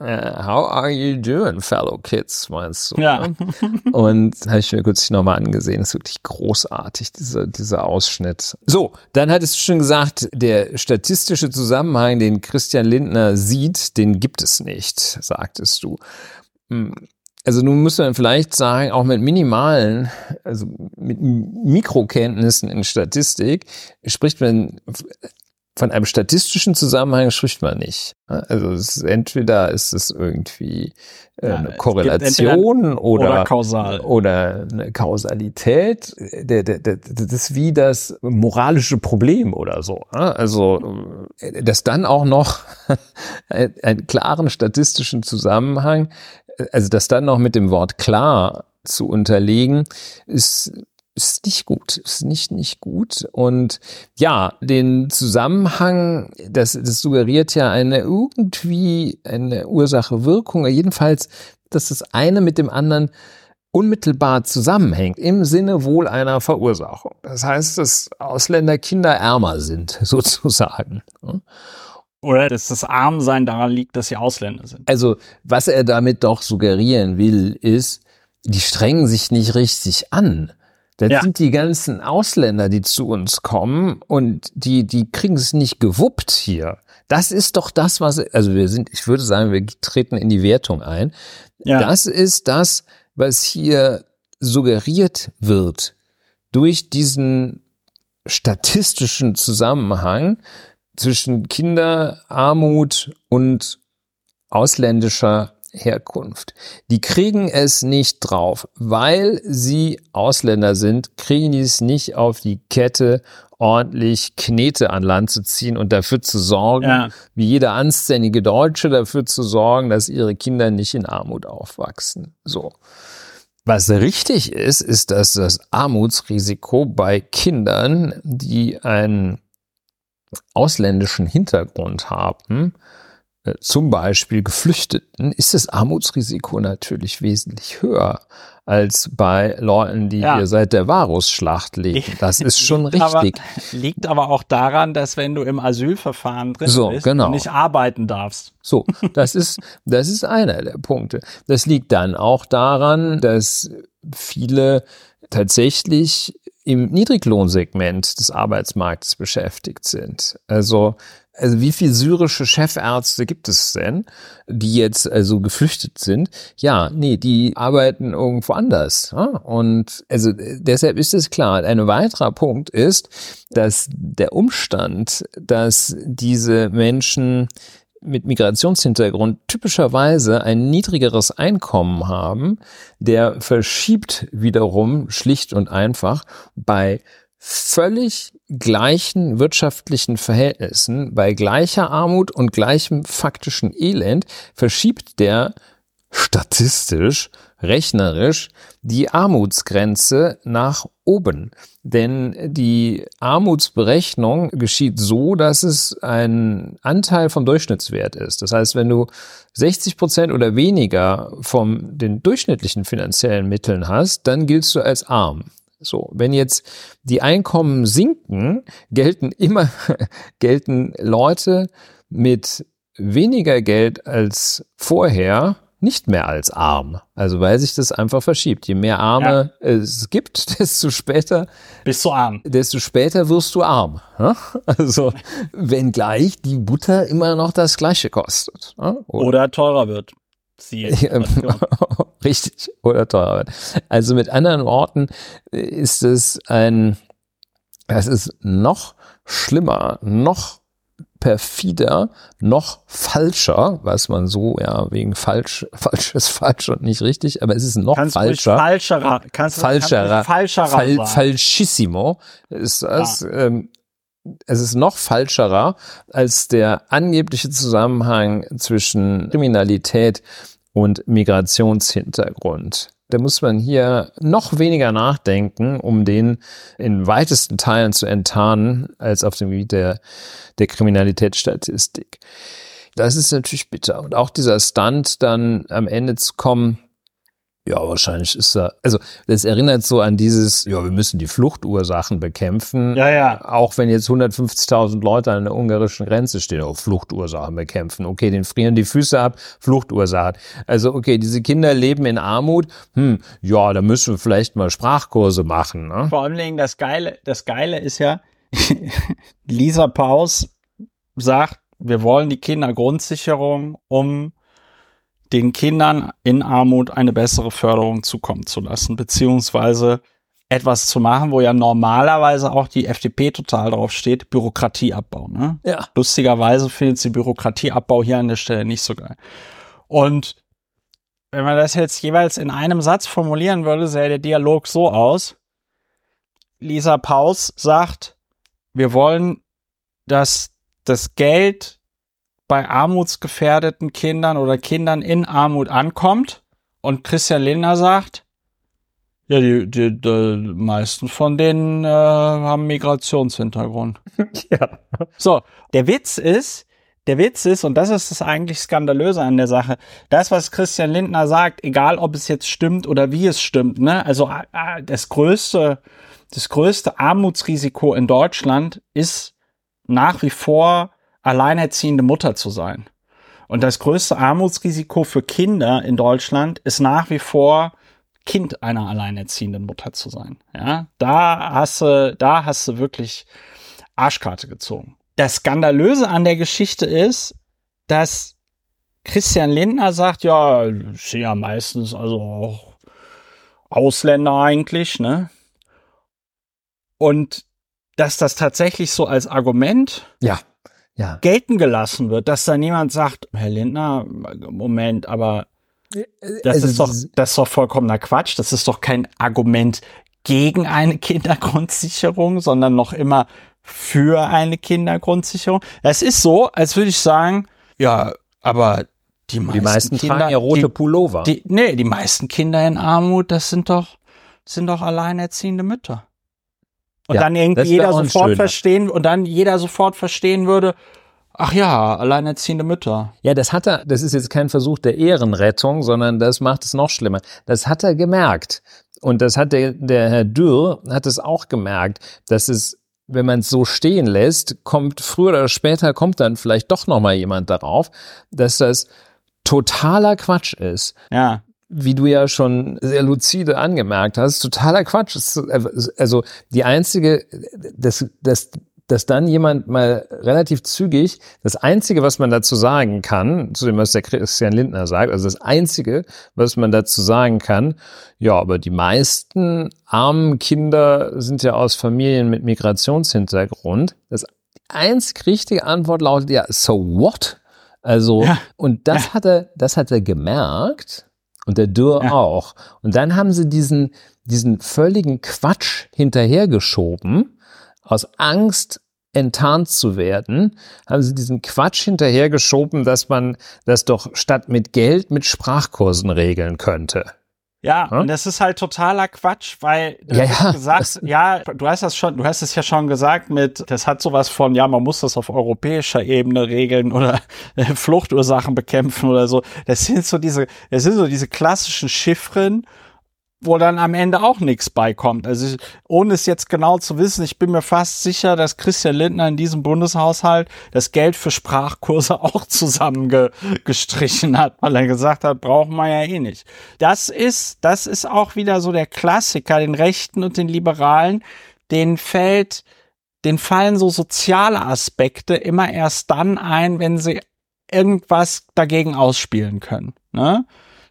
Äh, how are you doing, fellow kids, meinst du? Ja. ne? [LAUGHS] Und habe ich mir kürzlich nochmal angesehen. ist wirklich großartig, dieser, dieser Ausschnitt. So, dann hattest du schon gesagt, der statistische Zusammenhang, den Christian Lindner sieht, den gibt es nicht, sagtest du. Hm. Also nun muss man vielleicht sagen, auch mit minimalen, also mit Mikrokenntnissen in Statistik spricht man von einem statistischen Zusammenhang spricht man nicht. Also es ist, entweder ist es irgendwie äh, Ja, eine gibt Korrelation oder, oder kausal. oder eine Kausalität. Das ist wie das moralische Problem oder so. Also äh, dass dann auch noch [LAUGHS] ein- einen klaren statistischen Zusammenhang, äh, also das dann noch mit dem Wort klar zu unterlegen, ist ist nicht gut, ist nicht, nicht gut. Und ja, den Zusammenhang, das, das suggeriert ja eine irgendwie eine Ursache-Wirkung, jedenfalls, dass das eine mit dem anderen unmittelbar zusammenhängt, im Sinne wohl einer Verursachung. Das heißt, dass Ausländer Kinder ärmer sind, [LAUGHS] sozusagen. Oder dass das Armsein daran liegt, dass sie Ausländer sind. Also, was er damit doch suggerieren will, ist, die strengen sich nicht richtig an. Das ja. sind die ganzen Ausländer, die zu uns kommen und die, die kriegen es nicht gewuppt hier. Das ist doch das, was, also wir sind, ich würde sagen, wir treten in die Wertung ein. Ja. Das ist das, was hier suggeriert wird durch diesen statistischen Zusammenhang zwischen Kinderarmut und ausländischer Herkunft. Die kriegen es nicht drauf, weil sie Ausländer sind, kriegen die es nicht auf die Kette, ordentlich Knete an Land zu ziehen und dafür zu sorgen, ja. wie jeder anständige Deutsche dafür zu sorgen, dass ihre Kinder nicht in Armut aufwachsen. So. Was richtig ist, ist, dass das Armutsrisiko bei Kindern, die einen ausländischen Hintergrund haben, zum Beispiel Geflüchteten, ist das Armutsrisiko natürlich wesentlich höher als bei Leuten, die ja. hier seit der Varusschlacht leben. [LAUGHS] Das ist schon liegt richtig. Aber, liegt aber auch daran, dass wenn du im Asylverfahren drin so, bist, genau. du nicht arbeiten darfst. So, das ist, das ist einer der Punkte. Das liegt dann auch daran, dass viele tatsächlich im Niedriglohnsegment des Arbeitsmarktes beschäftigt sind. Also also wie viele syrische Chefärzte gibt es denn, die jetzt also geflüchtet sind? Ja, nee, die arbeiten irgendwo anders. Ja? Und also deshalb ist es klar. Ein weiterer Punkt ist, dass der Umstand, dass diese Menschen mit Migrationshintergrund typischerweise ein niedrigeres Einkommen haben, der verschiebt wiederum schlicht und einfach bei völlig gleichen wirtschaftlichen Verhältnissen, bei gleicher Armut und gleichem faktischen Elend, verschiebt der statistisch, rechnerisch die Armutsgrenze nach oben. Denn die Armutsberechnung geschieht so, dass es ein Anteil vom Durchschnittswert ist. Das heißt, wenn du 60 Prozent oder weniger von den durchschnittlichen finanziellen Mitteln hast, dann giltst du als arm. So, wenn jetzt die Einkommen sinken, gelten immer, [LAUGHS] gelten Leute mit weniger Geld als vorher nicht mehr als arm. Also weil sich das einfach verschiebt. Je mehr Arme ja. es gibt, [LAUGHS] desto später bist du arm. Desto später wirst du arm. Also wenngleich die Butter immer noch das gleiche kostet. Oder, Oder teurer wird. Siehe [LAUGHS] Richtig, oder teurer wird. Also mit anderen Worten ist es ein, es ist noch schlimmer, noch perfider, noch falscher, was man so, ja, wegen falsch, [LAUGHS] falsch ist falsch und nicht richtig, aber es ist noch kannst falscher. Falscherer, kannst falscherer, falscherer Fal, falschissimo ist das, ja. ähm, es ist noch falscherer als der angebliche Zusammenhang zwischen Kriminalität und Migrationshintergrund. Da muss man hier noch weniger nachdenken, um den in weitesten Teilen zu enttarnen, als auf dem Gebiet der, der Kriminalitätsstatistik. Das ist natürlich bitter. Und auch dieser Stunt dann am Ende zu kommen, ja, wahrscheinlich ist er, also das erinnert so an dieses, ja, wir müssen die Fluchtursachen bekämpfen. Ja, ja. Auch wenn jetzt 150.000 Leute an der ungarischen Grenze stehen, auch Fluchtursachen bekämpfen. Okay, den frieren die Füße ab, Fluchtursachen. Also okay, diese Kinder leben in Armut. Hm, ja, da müssen wir vielleicht mal Sprachkurse machen. Ne? Vor allem das Geile, das Geile ist ja, [LAUGHS] Lisa Paus sagt, wir wollen die Kindergrundsicherung, um den Kindern in Armut eine bessere Förderung zukommen zu lassen, beziehungsweise etwas zu machen, wo ja normalerweise auch die FDP total drauf steht, Bürokratieabbau. Ne? Ja. Lustigerweise findet sie Bürokratieabbau hier an der Stelle nicht so geil. Und wenn man das jetzt jeweils in einem Satz formulieren würde, sähe der Dialog so aus. Lisa Paus sagt, wir wollen, dass das Geld bei armutsgefährdeten Kindern oder Kindern in Armut ankommt und Christian Lindner sagt, Ja, die, die, die meisten von denen äh, haben Migrationshintergrund. [LAUGHS] Ja. So, der Witz ist, der Witz ist, und das ist das eigentlich Skandalöse an der Sache, das, was Christian Lindner sagt, egal ob es jetzt stimmt oder wie es stimmt, ne, also äh, das größte, das größte Armutsrisiko in Deutschland ist nach wie vor alleinerziehende Mutter zu sein. Und das größte Armutsrisiko für Kinder in Deutschland ist nach wie vor Kind einer alleinerziehenden Mutter zu sein. Ja, da hast du, da hast du wirklich Arschkarte gezogen. Das Skandalöse an der Geschichte ist, dass Christian Lindner sagt, ja, sind ja meistens also auch Ausländer eigentlich, ne? Und dass das tatsächlich so als Argument Ja. Ja. gelten gelassen wird, dass da niemand sagt, Herr Lindner, Moment, aber das Also ist doch, das ist doch vollkommener Quatsch. Das ist doch kein Argument gegen eine [LAUGHS] Kindergrundsicherung, sondern noch immer für eine Kindergrundsicherung. Es ist so, als würde ich sagen, ja, aber die meisten, Die meisten Kinder, tragen ja rote die, Pullover. die, nee, die meisten Kinder in Armut, das sind doch, sind doch alleinerziehende Mütter. Und Ja, dann irgendwie jeder sofort verstehen und dann jeder sofort verstehen würde, ach ja, alleinerziehende Mütter. Ja, das hat er, das ist jetzt kein Versuch der Ehrenrettung, sondern das macht es noch schlimmer. Das hat er gemerkt. Und das hat der, der Herr Dürr hat es auch gemerkt, dass es, wenn man es so stehen lässt, kommt früher oder später kommt dann vielleicht doch noch mal jemand darauf, dass das totaler Quatsch ist. Ja. Wie du ja schon sehr lucide angemerkt hast, totaler Quatsch. Ist, Also die einzige, dass, dass, dass dann jemand mal relativ zügig, das Einzige, was man dazu sagen kann, zu dem, was der Christian Lindner sagt, also das Einzige, was man dazu sagen kann, ja, aber die meisten armen Kinder sind ja aus Familien mit Migrationshintergrund. Das einzig richtige Antwort lautet ja, so what? Also, Ja. und das hat er, das hat er gemerkt und der Dürr Ja. auch. Und dann haben sie diesen, diesen völligen Quatsch hinterhergeschoben, aus Angst enttarnt zu werden, haben sie diesen Quatsch hinterhergeschoben, dass man das doch statt mit Geld mit Sprachkursen regeln könnte. Ja, Hm? und das ist halt totaler Quatsch, weil du Ja, hast ja. gesagt, [LAUGHS] ja, du hast das schon, du hast es ja schon gesagt mit, das hat sowas von, ja, man muss das auf europäischer Ebene regeln oder äh, Fluchtursachen bekämpfen oder so. Das sind so diese, das sind so diese klassischen Chiffren, wo dann am Ende auch nichts beikommt. Also ich, ohne es jetzt genau zu wissen, ich bin mir fast sicher, dass Christian Lindner in diesem Bundeshaushalt das Geld für Sprachkurse [LAUGHS] auch zusammengestrichen hat, weil er gesagt hat, brauchen wir ja eh nicht. Das ist, das ist auch wieder so der Klassiker, den Rechten und den Liberalen, denen fällt, den fallen so soziale Aspekte immer erst dann ein, wenn sie irgendwas dagegen ausspielen können. Ne?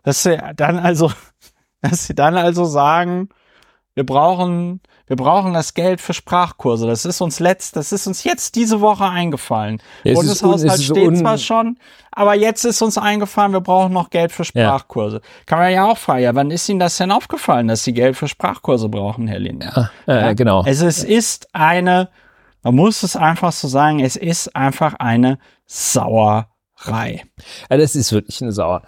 Dass sie dann also, dass sie dann also sagen, wir brauchen, wir brauchen das Geld für Sprachkurse. Das ist uns letzt, das ist uns jetzt diese Woche eingefallen. Es un- Bundeshaushalt es steht zwar schon, aber jetzt ist uns eingefallen, wir brauchen noch Geld für Sprachkurse. Kann man ja auch fragen, ja, wann ist Ihnen das denn aufgefallen, dass Sie Geld für Sprachkurse brauchen, Herr Lindner? Äh, Ja. Genau. Also es ist eine, man muss es einfach so sagen, es ist einfach eine Sauerei. Ja, das ist wirklich eine Sauer.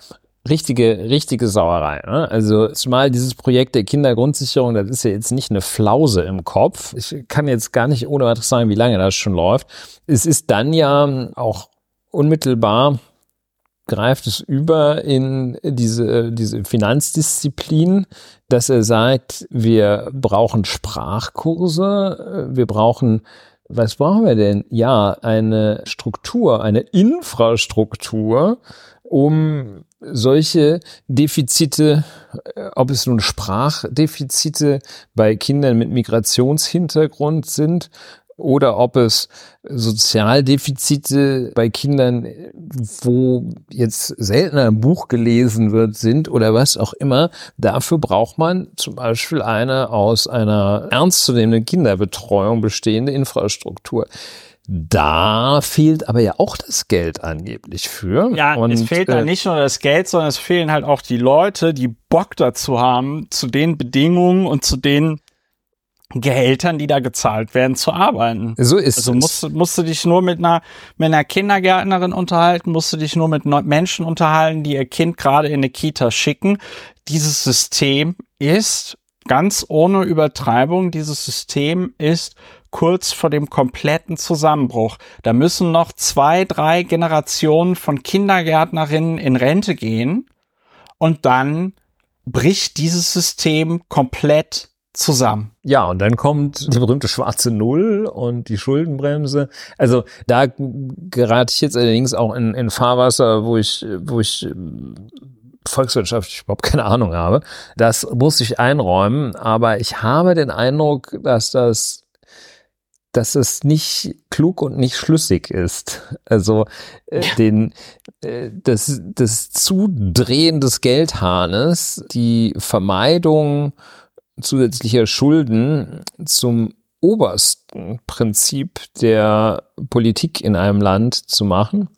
Richtige, richtige Sauerei. Ne? Also zumal dieses Projekt der Kindergrundsicherung, das ist ja jetzt nicht eine Flause im Kopf. Ich kann jetzt gar nicht ohne weiteres sagen, wie lange das schon läuft. Es ist dann ja auch unmittelbar greift es über in diese, diese Finanzdisziplin, dass er sagt, wir brauchen Sprachkurse, wir brauchen was brauchen wir denn? Ja, eine Struktur, eine Infrastruktur, um solche Defizite, äh, ob es nun Sprachdefizite bei Kindern mit Migrationshintergrund sind oder ob es Sozialdefizite bei Kindern, wo jetzt seltener ein Buch gelesen wird, sind oder was auch immer. Dafür braucht man zum Beispiel eine aus einer ernstzunehmenden Kinderbetreuung bestehende Infrastruktur. Da fehlt aber ja auch das Geld angeblich für. Ja, Und, es fehlt äh, da nicht nur das Geld, sondern es fehlen halt auch die Leute, die Bock dazu haben, zu den Bedingungen und zu den Gehältern, die da gezahlt werden, zu arbeiten. So ist Also es. musst, musst du dich nur mit einer, mit einer Kindergärtnerin unterhalten, musst du dich nur mit Menschen unterhalten, die ihr Kind gerade in eine Kita schicken. Dieses System ist ganz ohne Übertreibung, dieses System ist kurz vor dem kompletten Zusammenbruch. Da müssen noch zwei, drei Generationen von Kindergärtnerinnen in Rente gehen und dann bricht dieses System komplett zusammen. Ja, und dann kommt die berühmte schwarze Null und die Schuldenbremse. Also da gerate ich jetzt allerdings auch in, in Fahrwasser, wo ich, wo ich volkswirtschaftlich überhaupt keine Ahnung habe. Das muss ich einräumen, aber ich habe den Eindruck, dass das dass es nicht klug und nicht schlüssig ist. Also äh, den äh, das das Zudrehen des Geldhahnes, die Vermeidung zusätzlicher Schulden zum obersten Prinzip der Politik in einem Land zu machen.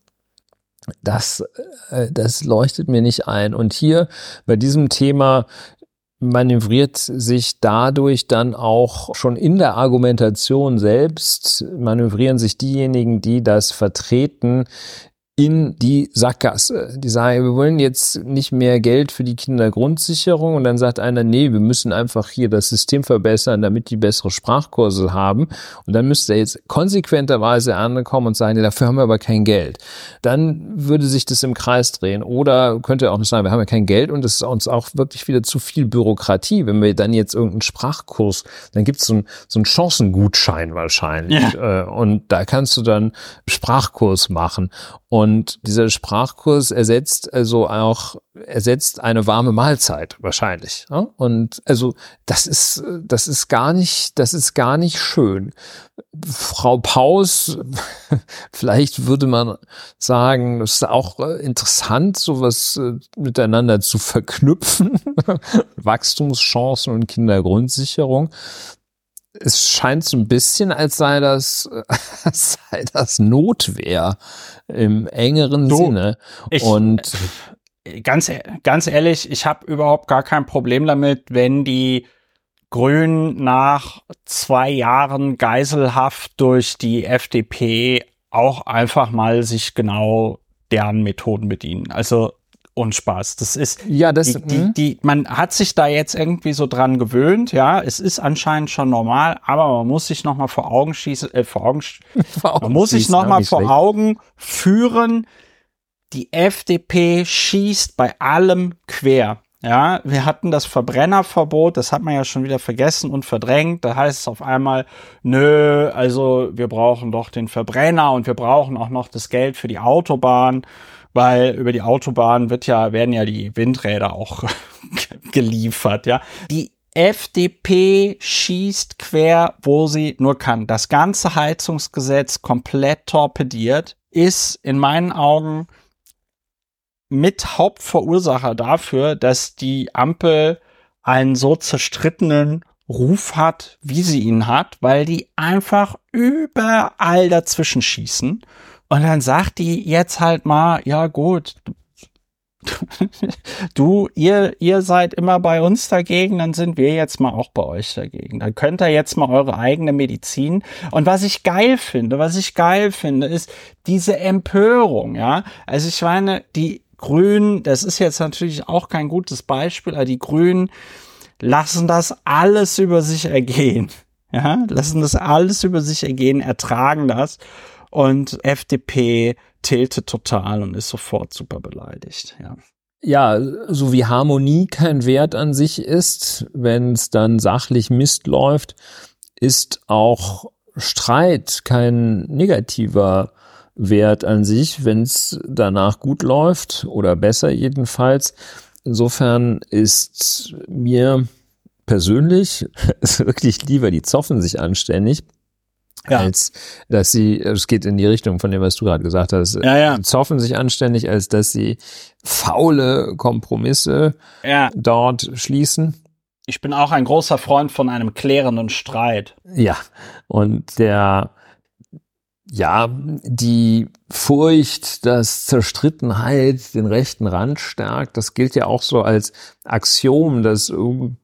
Das, äh, das leuchtet mir nicht ein. Und hier bei diesem Thema manövriert sich dadurch dann auch schon in der Argumentation selbst, manövrieren sich diejenigen, die das vertreten, in die Sackgasse. Die sagen, wir wollen jetzt nicht mehr Geld für die Kindergrundsicherung und dann sagt einer, nee, wir müssen einfach hier das System verbessern, damit die bessere Sprachkurse haben und dann müsste er jetzt konsequenterweise ankommen und sagen, dafür haben wir aber kein Geld. Dann würde sich das im Kreis drehen oder könnte er auch nicht sagen, wir haben ja kein Geld und es ist uns auch wirklich wieder zu viel Bürokratie. Wenn wir dann jetzt irgendeinen Sprachkurs, dann gibt es so, ein, so einen Chancengutschein wahrscheinlich ja. Äh, und da kannst du dann Sprachkurs machen und dieser Sprachkurs ersetzt also auch, ersetzt eine warme Mahlzeit wahrscheinlich. Ja? Und also das ist, das ist gar nicht, das ist gar nicht schön. Frau Paus, [LAUGHS] vielleicht würde man sagen, das ist auch interessant, sowas äh, miteinander zu verknüpfen. [LAUGHS] Wachstumschancen und Kindergrundsicherung es scheint so ein bisschen, als sei das, [LAUGHS] als sei das Notwehr im engeren du, Sinne. Ich, Und ganz, ganz ehrlich, ich habe überhaupt gar kein Problem damit, wenn die Grünen nach zwei Jahren Geiselhaft durch die FDP auch einfach mal sich genau deren Methoden bedienen. Also und Spaß. Das ist ja das die, die, mhm. die, man hat sich da jetzt irgendwie so dran gewöhnt, ja. Es ist anscheinend schon normal, aber man muss sich noch mal vor Augen schießen, äh, vor Augen, [LAUGHS] vor Augen man muss sich noch mal vor schlecht. Augen führen. Die FDP schießt bei allem quer. Ja, wir hatten das Verbrennerverbot, das hat man ja schon wieder vergessen und verdrängt. Da heißt es auf einmal, nö, also wir brauchen doch den Verbrenner und wir brauchen auch noch das Geld für die Autobahn weil über die Autobahn wird ja, werden ja die Windräder auch [LAUGHS] geliefert, ja. Die FDP schießt quer, wo sie nur kann. Das ganze Heizungsgesetz komplett torpediert, ist in meinen Augen mit Hauptverursacher dafür, dass die Ampel einen so zerstrittenen Ruf hat, wie sie ihn hat, weil die einfach überall dazwischen schießen und dann sagt die jetzt halt mal, ja gut, [LAUGHS] du, ihr, ihr seid immer bei uns dagegen, dann sind wir jetzt mal auch bei euch dagegen. Dann könnt ihr jetzt mal eure eigene Medizin. Und was ich geil finde, was ich geil finde, ist diese Empörung, ja. Also ich meine, die Grünen, das ist jetzt natürlich auch kein gutes Beispiel, aber die Grünen lassen das alles über sich ergehen. Ja, lassen das alles über sich ergehen, ertragen das und FDP tiltet total und ist sofort super beleidigt, ja. Ja, so wie Harmonie kein Wert an sich ist, wenn es dann sachlich Mist läuft, ist auch Streit kein negativer Wert an sich, wenn es danach gut läuft oder besser jedenfalls. Insofern ist mir persönlich [LAUGHS] wirklich lieber, die zoffen sich anständig, ja. als dass sie, es geht in die Richtung von dem, was du gerade gesagt hast, ja, ja. zoffen sich anständig, als dass sie faule Kompromisse ja. dort schließen. Ich bin auch ein großer Freund von einem klärenden Streit. Ja, und der, ja, die Furcht, dass Zerstrittenheit den rechten Rand stärkt. Das gilt ja auch so als Axiom, dass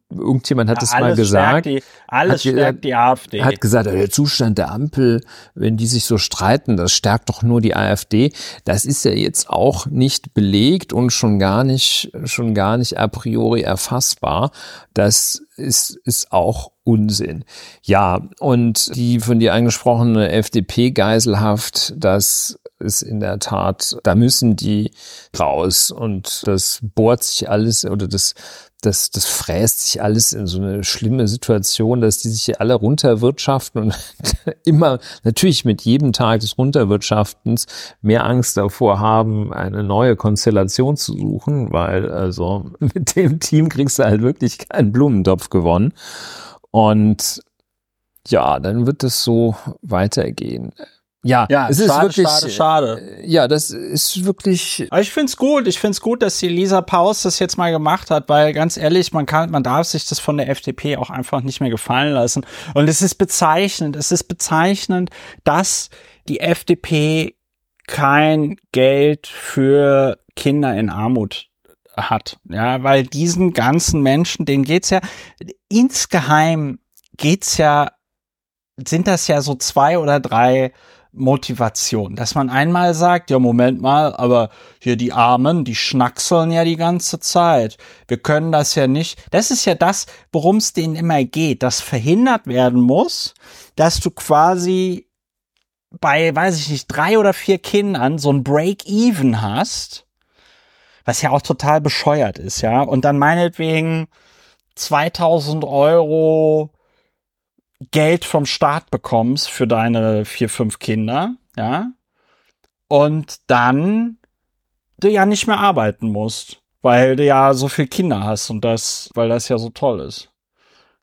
irgendjemand hat ja, das mal gesagt. Die, alles hat, stärkt die AfD. Hat gesagt, der Zustand der Ampel, wenn die sich so streiten, das stärkt doch nur die AfD. Das ist ja jetzt auch nicht belegt und schon gar nicht, schon gar nicht a priori erfassbar. Das ist, ist auch Unsinn. Ja, und die von dir angesprochene FDP-Geiselhaft, das ist in der Tat, da müssen die raus und das bohrt sich alles oder das das, das fräst sich alles in so eine schlimme Situation, dass die sich hier alle runterwirtschaften und [LAUGHS] immer natürlich mit jedem Tag des Runterwirtschaftens mehr Angst davor haben, eine neue Konstellation zu suchen, weil also [LAUGHS] mit dem Team kriegst du halt wirklich keinen Blumentopf gewonnen. Und ja, dann wird es so weitergehen. Ja, ja es schade, ist wirklich schade, schade. Äh, ja, das ist wirklich. Aber ich find's gut. Ich find's gut, dass die Lisa Paus das jetzt mal gemacht hat, weil ganz ehrlich, man kann, man darf sich das von der FDP auch einfach nicht mehr gefallen lassen. Und es ist bezeichnend. Es ist bezeichnend, dass die FDP kein Geld für Kinder in Armut hat. Ja, weil diesen ganzen Menschen, denen geht's ja insgeheim geht's ja, sind das ja so zwei oder drei Motivation, dass man einmal sagt, ja, Moment mal, aber hier die Armen, die schnackseln ja die ganze Zeit. Wir können das ja nicht. Das ist ja das, worum es denen immer geht, dass verhindert werden muss, dass du quasi bei, weiß ich nicht, drei oder vier Kindern so ein Break-Even hast, was ja auch total bescheuert ist, ja, und dann meinetwegen 2000 Euro Geld vom Staat bekommst für deine vier, fünf Kinder, ja, und dann du ja nicht mehr arbeiten musst, weil du ja so viel Kinder hast und das, weil das ja so toll ist,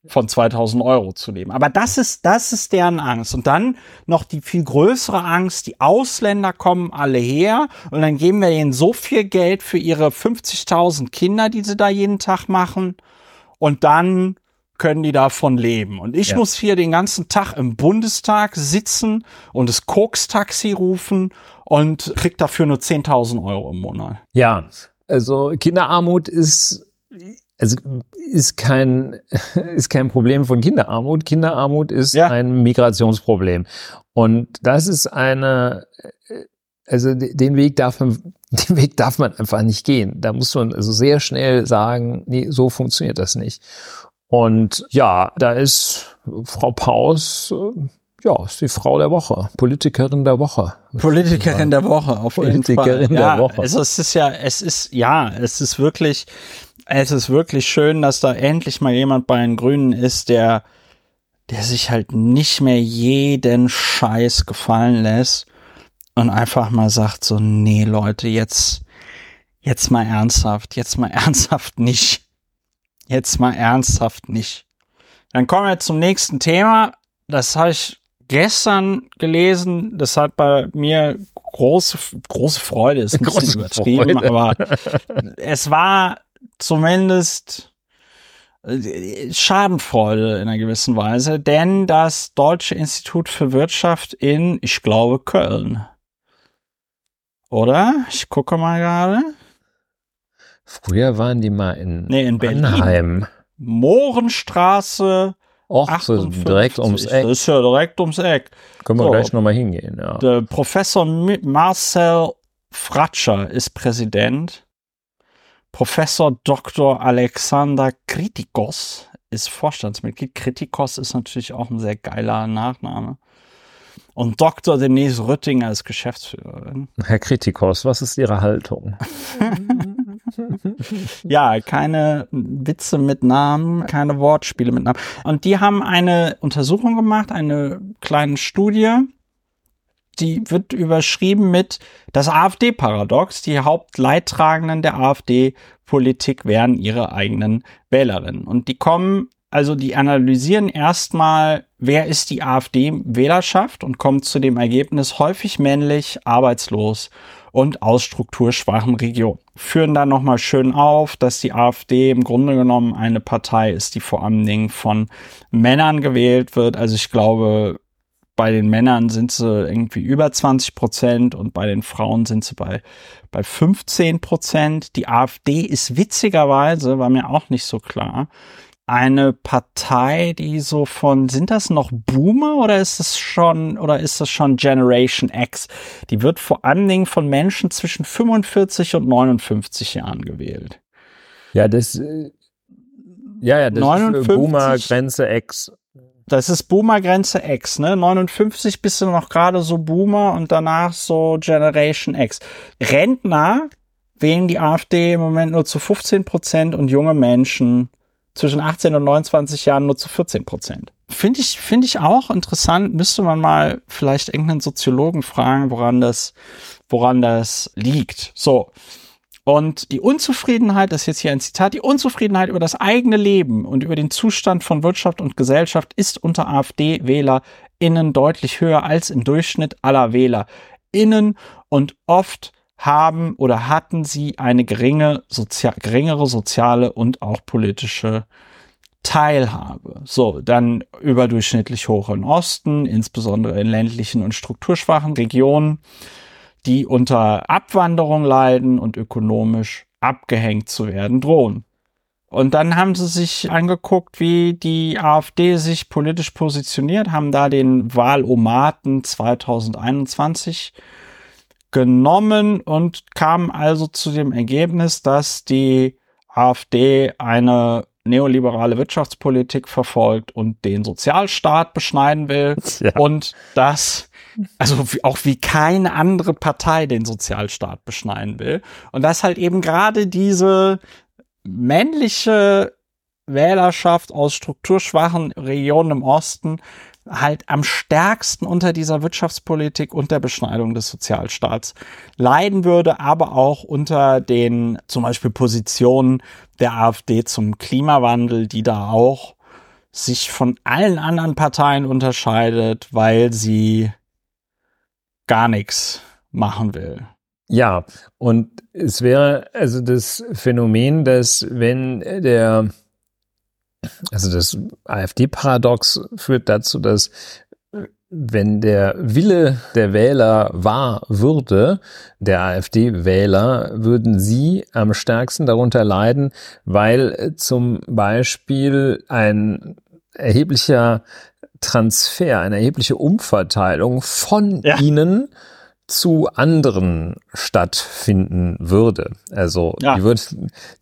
von 2000 Euro zu leben. Aber das ist, das ist deren Angst. Und dann noch die viel größere Angst, die Ausländer kommen alle her und dann geben wir ihnen so viel Geld für ihre 50.000 Kinder, die sie da jeden Tag machen. Und dann können die davon leben. Und ich ja. muss hier den ganzen Tag im Bundestag sitzen und das Koks-Taxi rufen und krieg dafür nur 10.000 Euro im Monat. Ja, also Kinderarmut ist, also ist kein, [LAUGHS] ist kein Problem von Kinderarmut. Kinderarmut ist ja. ein Migrationsproblem. Und das ist eine, also den Weg darf man, [LAUGHS] den Weg darf man einfach nicht gehen. Da muss man also sehr schnell sagen, nee, so funktioniert das nicht. Und ja, da ist Frau Paus, äh, ja, ist die Frau der Woche, Politikerin der Woche. Politikerin der Woche, auf Politikerin jeden Fall. der Woche. Also es ist ja, es ist, ja, es ist wirklich, es ist wirklich schön, dass da endlich mal jemand bei den Grünen ist, der, der sich halt nicht mehr jeden Scheiß gefallen lässt und einfach mal sagt so, nee Leute, jetzt, jetzt mal ernsthaft, jetzt mal [LAUGHS] ernsthaft nicht. Jetzt mal ernsthaft nicht. Dann kommen wir zum nächsten Thema. Das habe ich gestern gelesen. Das hat bei mir große, große Freude, ist ein große bisschen übertrieben, Freude. aber [LAUGHS] es war zumindest äh, Schadenfreude in einer gewissen Weise, denn das Deutsche Institut für Wirtschaft in, ich glaube, Köln. Oder? Ich gucke mal gerade. Früher waren die mal in, nee, in Berlin. Mohrenstraße. Och, so direkt ums Eck. Das ist ja direkt ums Eck. Können wir so, gleich nochmal hingehen, ja. Der Professor Marcel Fratscher ist Präsident. Professor Dr. Alexander Kritikos ist Vorstandsmitglied. Kritikos ist natürlich auch ein sehr geiler Nachname. Und Dr. Denise Rüttinger ist Geschäftsführerin. Herr Kritikos, was ist Ihre Haltung? [LAUGHS] ja, keine Witze mit Namen, keine Wortspiele mit Namen. Und die haben eine Untersuchung gemacht, eine kleine Studie. Die wird überschrieben mit das AfD-Paradox. Die Hauptleidtragenden der AfD-Politik wären ihre eigenen Wählerinnen. Und die kommen also die analysieren erstmal, wer ist die AfD-Wählerschaft und kommen zu dem Ergebnis häufig männlich, arbeitslos und aus strukturschwachen Regionen. Führen dann nochmal schön auf, dass die AfD im Grunde genommen eine Partei ist, die vor allen Dingen von Männern gewählt wird. Also ich glaube, bei den Männern sind sie irgendwie über 20 Prozent und bei den Frauen sind sie bei, bei 15 Prozent. Die AfD ist witzigerweise, war mir auch nicht so klar, eine Partei, die so von, sind das noch Boomer oder ist es schon, oder ist das schon Generation X? Die wird vor allen Dingen von Menschen zwischen 45 und 59 Jahren gewählt. Ja, das, äh, ja, ja, das 59, ist Boomer Grenze X. Das ist Boomer-Grenze X, ne? 59 bist du noch gerade so Boomer und danach so Generation X. Rentner wählen die AfD im Moment nur zu 15 Prozent und junge Menschen zwischen 18 und 29 Jahren nur zu 14 Prozent. Finde ich, finde ich auch interessant. Müsste man mal vielleicht irgendeinen Soziologen fragen, woran das, woran das liegt. So. Und die Unzufriedenheit, das ist jetzt hier ein Zitat, die Unzufriedenheit über das eigene Leben und über den Zustand von Wirtschaft und Gesellschaft ist unter AfD-WählerInnen deutlich höher als im Durchschnitt aller WählerInnen und oft haben oder hatten sie eine geringe Sozi geringere soziale und auch politische Teilhabe. So, dann überdurchschnittlich hoch im Osten, insbesondere in ländlichen und strukturschwachen Regionen die unter Abwanderung leiden und ökonomisch abgehängt zu werden drohen. Und dann haben sie sich angeguckt, wie die AfD sich politisch positioniert, haben da den Wahlomaten 2021 genommen und kamen also zu dem Ergebnis, dass die AfD eine neoliberale Wirtschaftspolitik verfolgt und den Sozialstaat beschneiden will [LAUGHS] ja. und dass also auch wie keine andere Partei den Sozialstaat beschneiden will. Und dass halt eben gerade diese männliche Wählerschaft aus strukturschwachen Regionen im Osten halt am stärksten unter dieser Wirtschaftspolitik und der Beschneidung des Sozialstaats leiden würde, aber auch unter den zum Beispiel Positionen der AfD zum Klimawandel, die da auch sich von allen anderen Parteien unterscheidet, weil sie gar nichts machen will. Ja, und es wäre also das Phänomen, dass wenn der, also das AfD-Paradox führt dazu, dass wenn der Wille der Wähler wahr würde, der AfD-Wähler, würden sie am stärksten darunter leiden, weil zum Beispiel ein erheblicher Transfer, eine erhebliche Umverteilung von ja. ihnen zu anderen stattfinden würde. Also ja. die, würde,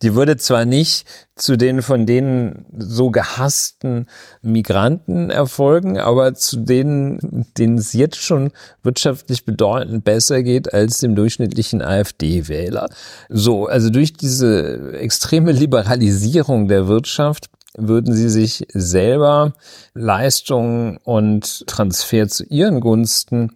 die würde zwar nicht zu den von denen so gehassten Migranten erfolgen, aber zu denen, denen es jetzt schon wirtschaftlich bedeutend besser geht als dem durchschnittlichen AfD-Wähler. So, also durch diese extreme Liberalisierung der Wirtschaft würden sie sich selber Leistungen und Transfer zu ihren Gunsten,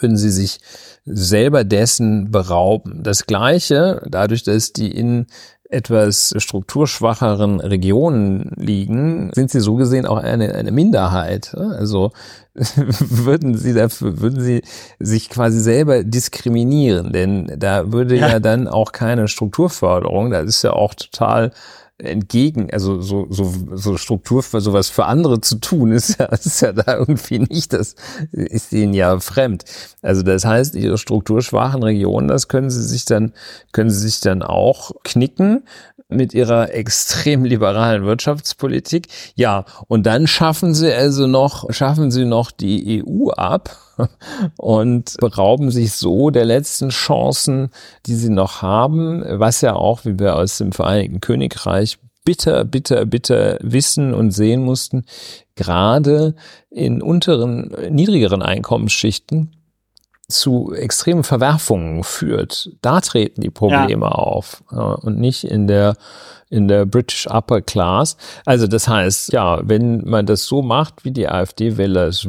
würden sie sich selber dessen berauben. Das Gleiche, dadurch, dass die in etwas strukturschwacheren Regionen liegen, sind sie so gesehen auch eine, eine Minderheit. Also [LAUGHS] würden sie dafür, würden sie sich quasi selber diskriminieren, denn da würde ja, ja dann auch keine Strukturförderung, das ist ja auch total entgegen, also so, so, so Struktur für sowas für andere zu tun, ist ja, ist ja da irgendwie nicht, das ist ihnen ja fremd. Also das heißt, ihre strukturschwachen Regionen, das können sie sich dann, können sie sich dann auch knicken mit ihrer extrem liberalen Wirtschaftspolitik. Ja, und dann schaffen sie also noch, schaffen sie noch die EU ab [LAUGHS] und berauben sich so der letzten Chancen, die sie noch haben, was ja auch, wie wir aus dem Vereinigten Königreich bitter, bitter, bitter wissen und sehen mussten, gerade in unteren, niedrigeren Einkommensschichten zu extremen Verwerfungen führt. Da treten die Probleme ja. auf und nicht in der in der British Upper Class. Also das heißt, ja, wenn man das so macht, wie die AfD-Wähler es,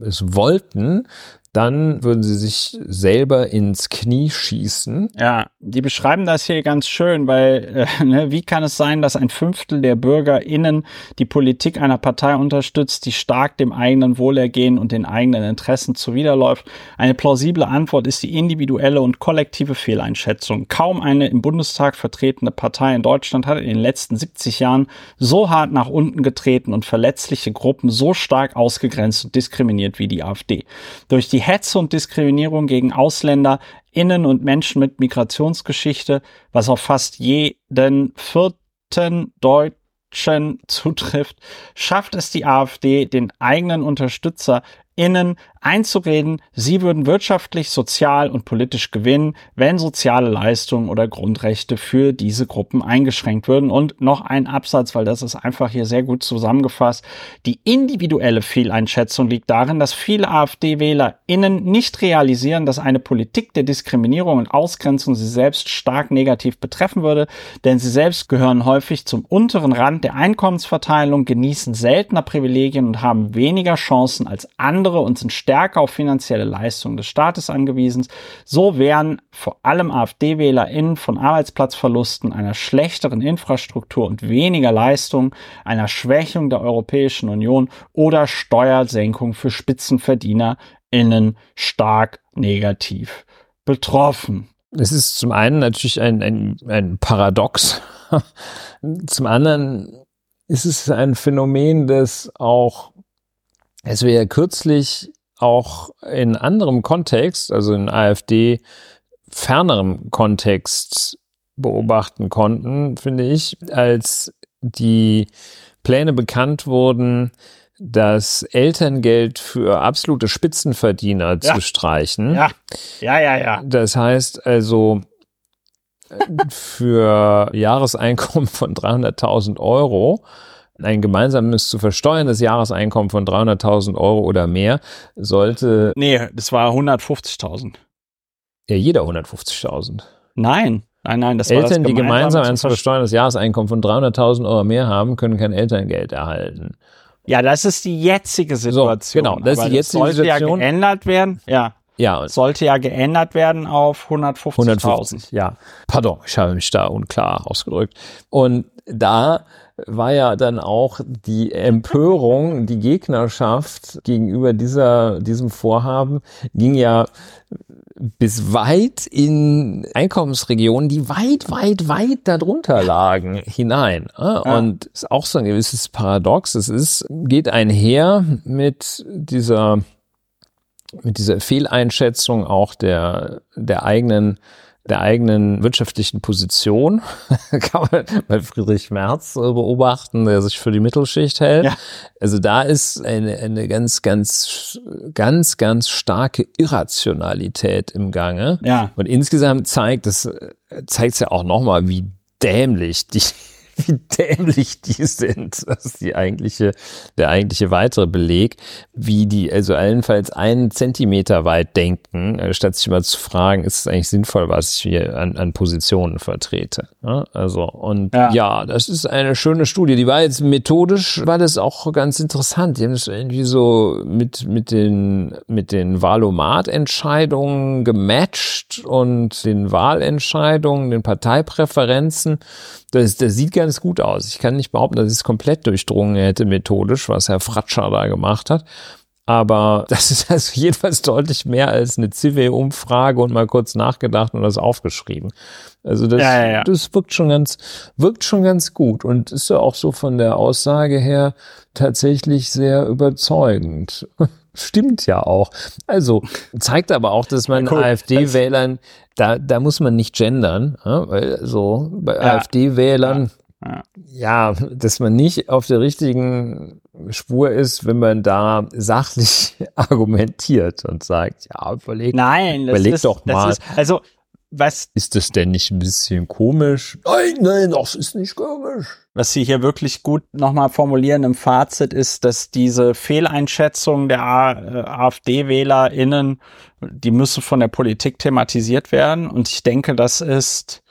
es wollten, dann würden sie sich selber ins Knie schießen. Ja, die beschreiben das hier ganz schön, weil äh, [LAUGHS] ne, wie kann es sein, dass ein Fünftel der BürgerInnen die Politik einer Partei unterstützt, die stark dem eigenen Wohlergehen und den eigenen Interessen zuwiderläuft? Eine plausible Antwort ist die individuelle und kollektive Fehleinschätzung. Kaum eine im Bundestag vertretene Partei in Deutschland hat in den letzten 70 Jahren so hart nach unten getreten und verletzliche Gruppen so stark ausgegrenzt und diskriminiert wie die AfD. Durch die Hetze und Diskriminierung gegen Ausländer, Innen und Menschen mit Migrationsgeschichte, was auf fast jeden vierten Deutschen [LAUGHS] zutrifft, schafft es die AfD, den eigenen UnterstützerInnen einzureden, sie würden wirtschaftlich, sozial und politisch gewinnen, wenn soziale Leistungen oder Grundrechte für diese Gruppen eingeschränkt würden. Und noch ein Absatz, weil das ist einfach hier sehr gut zusammengefasst. Die individuelle Fehleinschätzung liegt darin, dass viele AfD-WählerInnen nicht realisieren, dass eine Politik der Diskriminierung und Ausgrenzung sie selbst stark negativ betreffen würde, denn sie selbst gehören häufig zum unteren Rand der Einkommensverteilung, genießen seltener Privilegien und haben weniger Chancen als andere und sind stärker stärker auf finanzielle Leistungen des Staates angewiesen. So wären vor allem AfD-WählerInnen von Arbeitsplatzverlusten, einer schlechteren Infrastruktur und weniger Leistung, einer Schwächung der Europäischen Union oder Steuersenkung für SpitzenverdienerInnen stark negativ betroffen. Es ist zum einen natürlich ein, ein, ein Paradox. [LAUGHS] zum anderen ist es ein Phänomen, das auch, es ja kürzlich auch in anderem Kontext, also in AfD fernerem Kontext beobachten konnten, finde ich, als die Pläne bekannt wurden, das Elterngeld für absolute Spitzenverdiener ja. zu streichen. Ja, ja, ja, ja. Das heißt also, [LAUGHS] für Jahreseinkommen von 300.000 Euro ein gemeinsames zu versteuerndes Jahreseinkommen von 300.000 Euro oder mehr sollte. Nee, das war 150.000. Ja, jeder 150.000. Nein, nein, nein, das Eltern, war das die gemeinsam ein zu versteuerndes Jahreseinkommen von 300.000 Euro mehr haben, können kein Elterngeld erhalten. Ja, das ist die jetzige Situation. So, genau, das ist die jetzige sollte Situation. ja geändert werden. Ja. Ja. Sollte ja geändert werden auf 150.000. 150, ja. Pardon, ich habe mich da unklar ausgedrückt. Und da war ja dann auch die Empörung, die Gegnerschaft gegenüber dieser, diesem Vorhaben ging ja bis weit in Einkommensregionen, die weit, weit, weit darunter lagen, hinein. Ja. Und ist auch so ein gewisses Paradox. Es ist, geht einher mit dieser, mit dieser Fehleinschätzung auch der, der eigenen der eigenen wirtschaftlichen Position. [LAUGHS] Kann man bei Friedrich Merz beobachten, der sich für die Mittelschicht hält. Ja. Also da ist eine, eine ganz, ganz, ganz, ganz starke Irrationalität im Gange. Ja. Und insgesamt zeigt das, zeigt es ja auch nochmal, wie dämlich die [LAUGHS] wie dämlich die sind. Das ist die eigentliche, der eigentliche weitere Beleg, wie die also allenfalls einen Zentimeter weit denken, äh, statt sich mal zu fragen, ist es eigentlich sinnvoll, was ich hier an, an Positionen vertrete. Also, und ja. ja. das ist eine schöne Studie. Die war jetzt methodisch, war das auch ganz interessant. Die haben das irgendwie so mit, mit den, mit den Wahlomat-Entscheidungen gematcht und den Wahlentscheidungen, den Parteipräferenzen. Das, das sieht ganz gut aus. Ich kann nicht behaupten, dass ich es komplett durchdrungen hätte methodisch, was Herr Fratscher da gemacht hat. Aber [LAUGHS] das ist also jedenfalls deutlich mehr als eine Zive-Umfrage und mal kurz nachgedacht und das aufgeschrieben. Also das, ja, ja, ja. das wirkt schon ganz, wirkt schon ganz gut und ist ja auch so von der Aussage her tatsächlich sehr überzeugend. [LAUGHS] Stimmt ja auch. Also zeigt aber auch, dass man cool. AfD-Wählern, da, da muss man nicht gendern, weil so bei AfD-Wählern ja. dass man nicht auf der richtigen Spur ist, wenn man da sachlich [LAUGHS] argumentiert und sagt, ja, überleg, nein, überleg ist, doch mal. Ist, also, was. Ist das denn nicht ein bisschen komisch? Nein, nein, das ist nicht komisch. Was Sie hier wirklich gut nochmal formulieren im Fazit ist, dass diese Fehleinschätzung der AfD-WählerInnen, die müssen von der Politik thematisiert werden. Und ich denke, das ist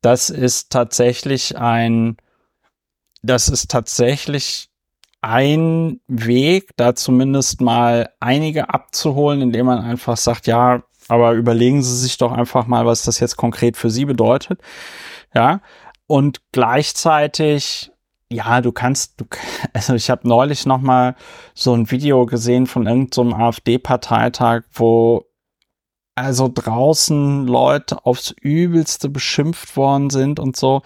das ist tatsächlich ein, das ist tatsächlich ein Weg, da zumindest mal einige abzuholen, indem man einfach sagt, ja, aber überlegen Sie sich doch einfach mal, was das jetzt konkret für Sie bedeutet. Ja. Und gleichzeitig, ja, du kannst, du, [LAUGHS] also ich habe neulich noch mal so ein Video gesehen von irgendeinem so AfD-Parteitag, wo also draußen Leute aufs Übelste beschimpft worden sind und so.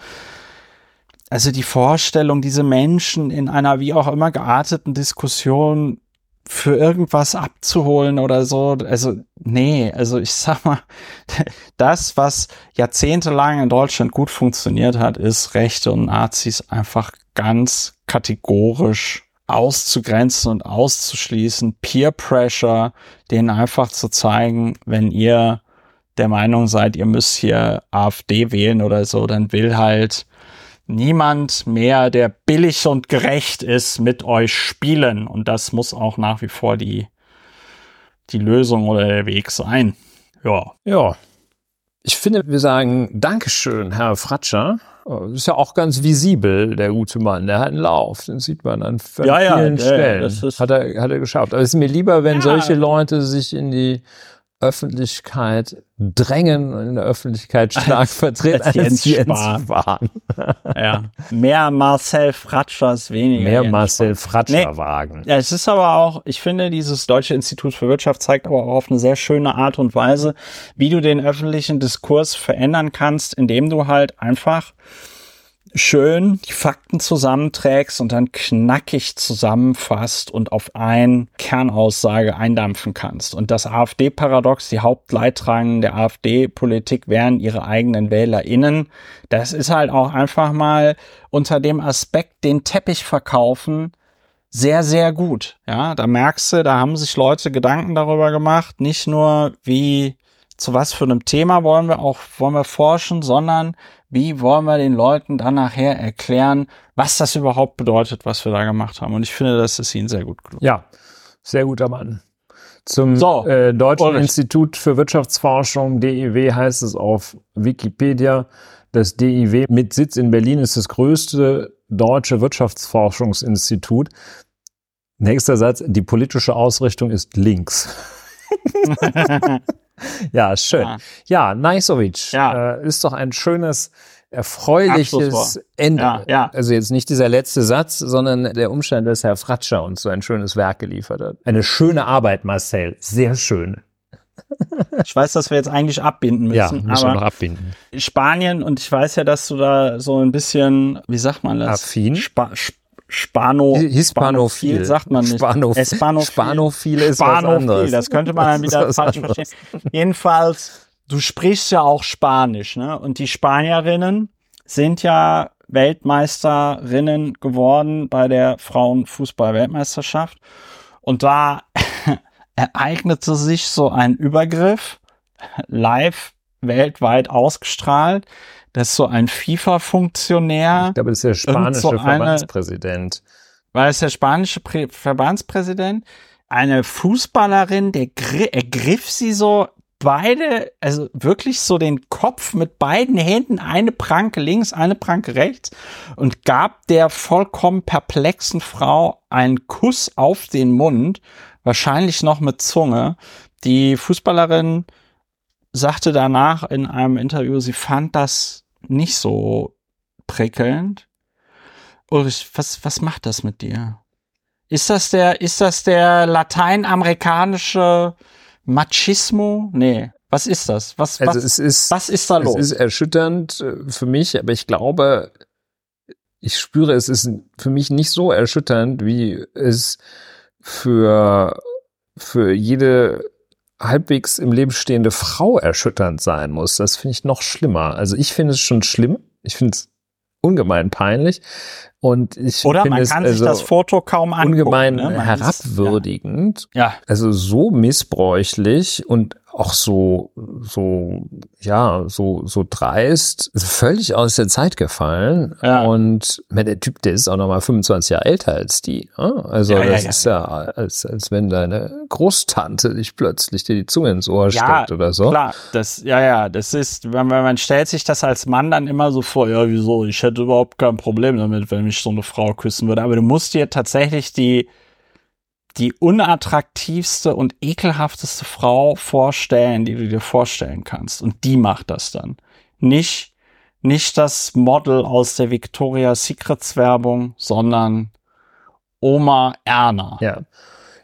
Also die Vorstellung, diese Menschen in einer wie auch immer gearteten Diskussion für irgendwas abzuholen oder so. Also, nee, also ich sag mal, [LAUGHS] das, was jahrzehntelang in Deutschland gut funktioniert hat, ist Rechte und Nazis einfach ganz kategorisch auszugrenzen und auszuschließen. Peer Pressure, denen einfach zu zeigen, wenn ihr der Meinung seid, ihr müsst hier AfD wählen oder so, dann will halt niemand mehr, der billig und gerecht ist, mit euch spielen. Und das muss auch nach wie vor die, die Lösung oder der Weg sein. Ja. Ja. Ich finde, wir sagen Dankeschön, Herr Fratscher. Das ist ja auch ganz visibel, der gute Mann. Der hat einen Lauf, den sieht man an vielen ja, ja, Stellen. Ja, das ist hat, er, hat er geschafft. Aber es ist mir lieber, wenn solche Leute sich in die Öffentlichkeit drängen und in der Öffentlichkeit stark vertreten als, als Jens, Jens Spahn. [LAUGHS] ja. Mehr Marcel Fratschers, weniger. Mehr Jens Marcel Fratscher Nee. wagen. Ja, es ist aber auch, ich finde, dieses Deutsche Institut für Wirtschaft zeigt aber auch auf eine sehr schöne Art und Weise, wie du den öffentlichen Diskurs verändern kannst, indem du halt einfach schön die Fakten zusammenträgst und dann knackig zusammenfasst und auf ein Kernaussage eindampfen kannst. Und das AfD-Paradox, die Hauptleidtragenden der AfD-Politik wären ihre eigenen WählerInnen. Das ist halt auch einfach mal unter dem Aspekt den Teppich verkaufen, sehr, sehr gut. Ja, da merkst du, da haben sich Leute Gedanken darüber gemacht, nicht nur wie, zu was für einem Thema wollen wir auch, wollen wir forschen, sondern wie wollen wir den Leuten dann nachher erklären, was das überhaupt bedeutet, was wir da gemacht haben. Und ich finde, das ist ihnen sehr gut gelungen. Ja, sehr guter Mann. Zum So, äh, Deutschen Ulrich. Institut für Wirtschaftsforschung, DIW, heißt es auf Wikipedia. Das DIW mit Sitz in Berlin ist das größte deutsche Wirtschaftsforschungsinstitut. Nächster Satz, die politische Ausrichtung ist links. [LAUGHS] [LAUGHS] ja, schön. Ja. Ja, Najsovic, Ja. Äh, ist doch ein schönes, erfreuliches. Ende. Ja, ja. Also jetzt nicht dieser letzte Satz, sondern der Umstand, dass Herr Fratscher uns so ein schönes Werk geliefert hat. Eine schöne Arbeit, Marcel. Sehr schön. Ich weiß, dass wir jetzt eigentlich abbinden Ja, müssen, müssen wir noch abbinden. Spanien, und ich weiß ja, dass du da so ein bisschen, wie sagt man das? Affin? Spa Sp Spano, Hispanophil. sagt man nicht. Spanophil. Espanophil. Spanophil ist was Spanophil, anderes. das könnte man dann wieder was falsch anderes. verstehen. Jedenfalls, du sprichst ja auch Spanisch, ne? Und die Spanierinnen sind ja Weltmeisterinnen geworden bei der Frauenfußball-Weltmeisterschaft. Und da [LAUGHS] ereignete sich so ein Übergriff, live weltweit ausgestrahlt, dass so ein FIFA-Funktionär Ich glaube, das ist der spanische so eine- Verbandspräsident. war es der spanische Prä Verbandspräsident, eine Fußballerin, der gri- ergriff sie so beide, also wirklich so den Kopf mit beiden Händen, eine Pranke links, eine Pranke rechts und gab der vollkommen perplexen Frau einen Kuss auf den Mund, wahrscheinlich noch mit Zunge. Die Fußballerin sagte danach in einem Interview, sie fand das nicht so prickelnd. Ulrich, was, was macht das mit dir? Ist das der, ist das der lateinamerikanische Machismo? Nee. Was ist das? Was, Also was, es ist, was ist da los? es ist erschütternd äh, für mich, aber ich glaube, ich spüre, es ist für mich nicht so erschütternd, wie es für, für jede halbwegs im Leben stehende Frau erschütternd sein muss. Das finde ich noch schlimmer. Also ich finde es schon schlimm. Ich finde es ungemein peinlich. Und ich Oder finde man es kann sich also das Foto kaum angucken. ungemein ne? Man ist- herabwürdigend. Ja. Also so missbräuchlich und auch so, so, ja, so, so dreist, völlig aus der Zeit gefallen. Ja. Und der Typ, der ist auch nochmal 25 Jahre älter als die. Ne? Also ja, das ja, ist ja, als, als wenn deine Großtante dich plötzlich dir die Zunge ins Ohr steckt oder so. Klar, das, ja, ja, das ist, wenn man, man stellt sich das als Mann dann immer so vor, ja, wieso, ich hätte überhaupt kein Problem damit, wenn mich so eine Frau küssen würde. Aber du musst dir tatsächlich die, die unattraktivste und ekelhafteste Frau vorstellen, die du dir vorstellen kannst. Und die macht das dann. Nicht, nicht das Model aus der Victoria's Secrets Werbung, sondern Oma Erna. Ja.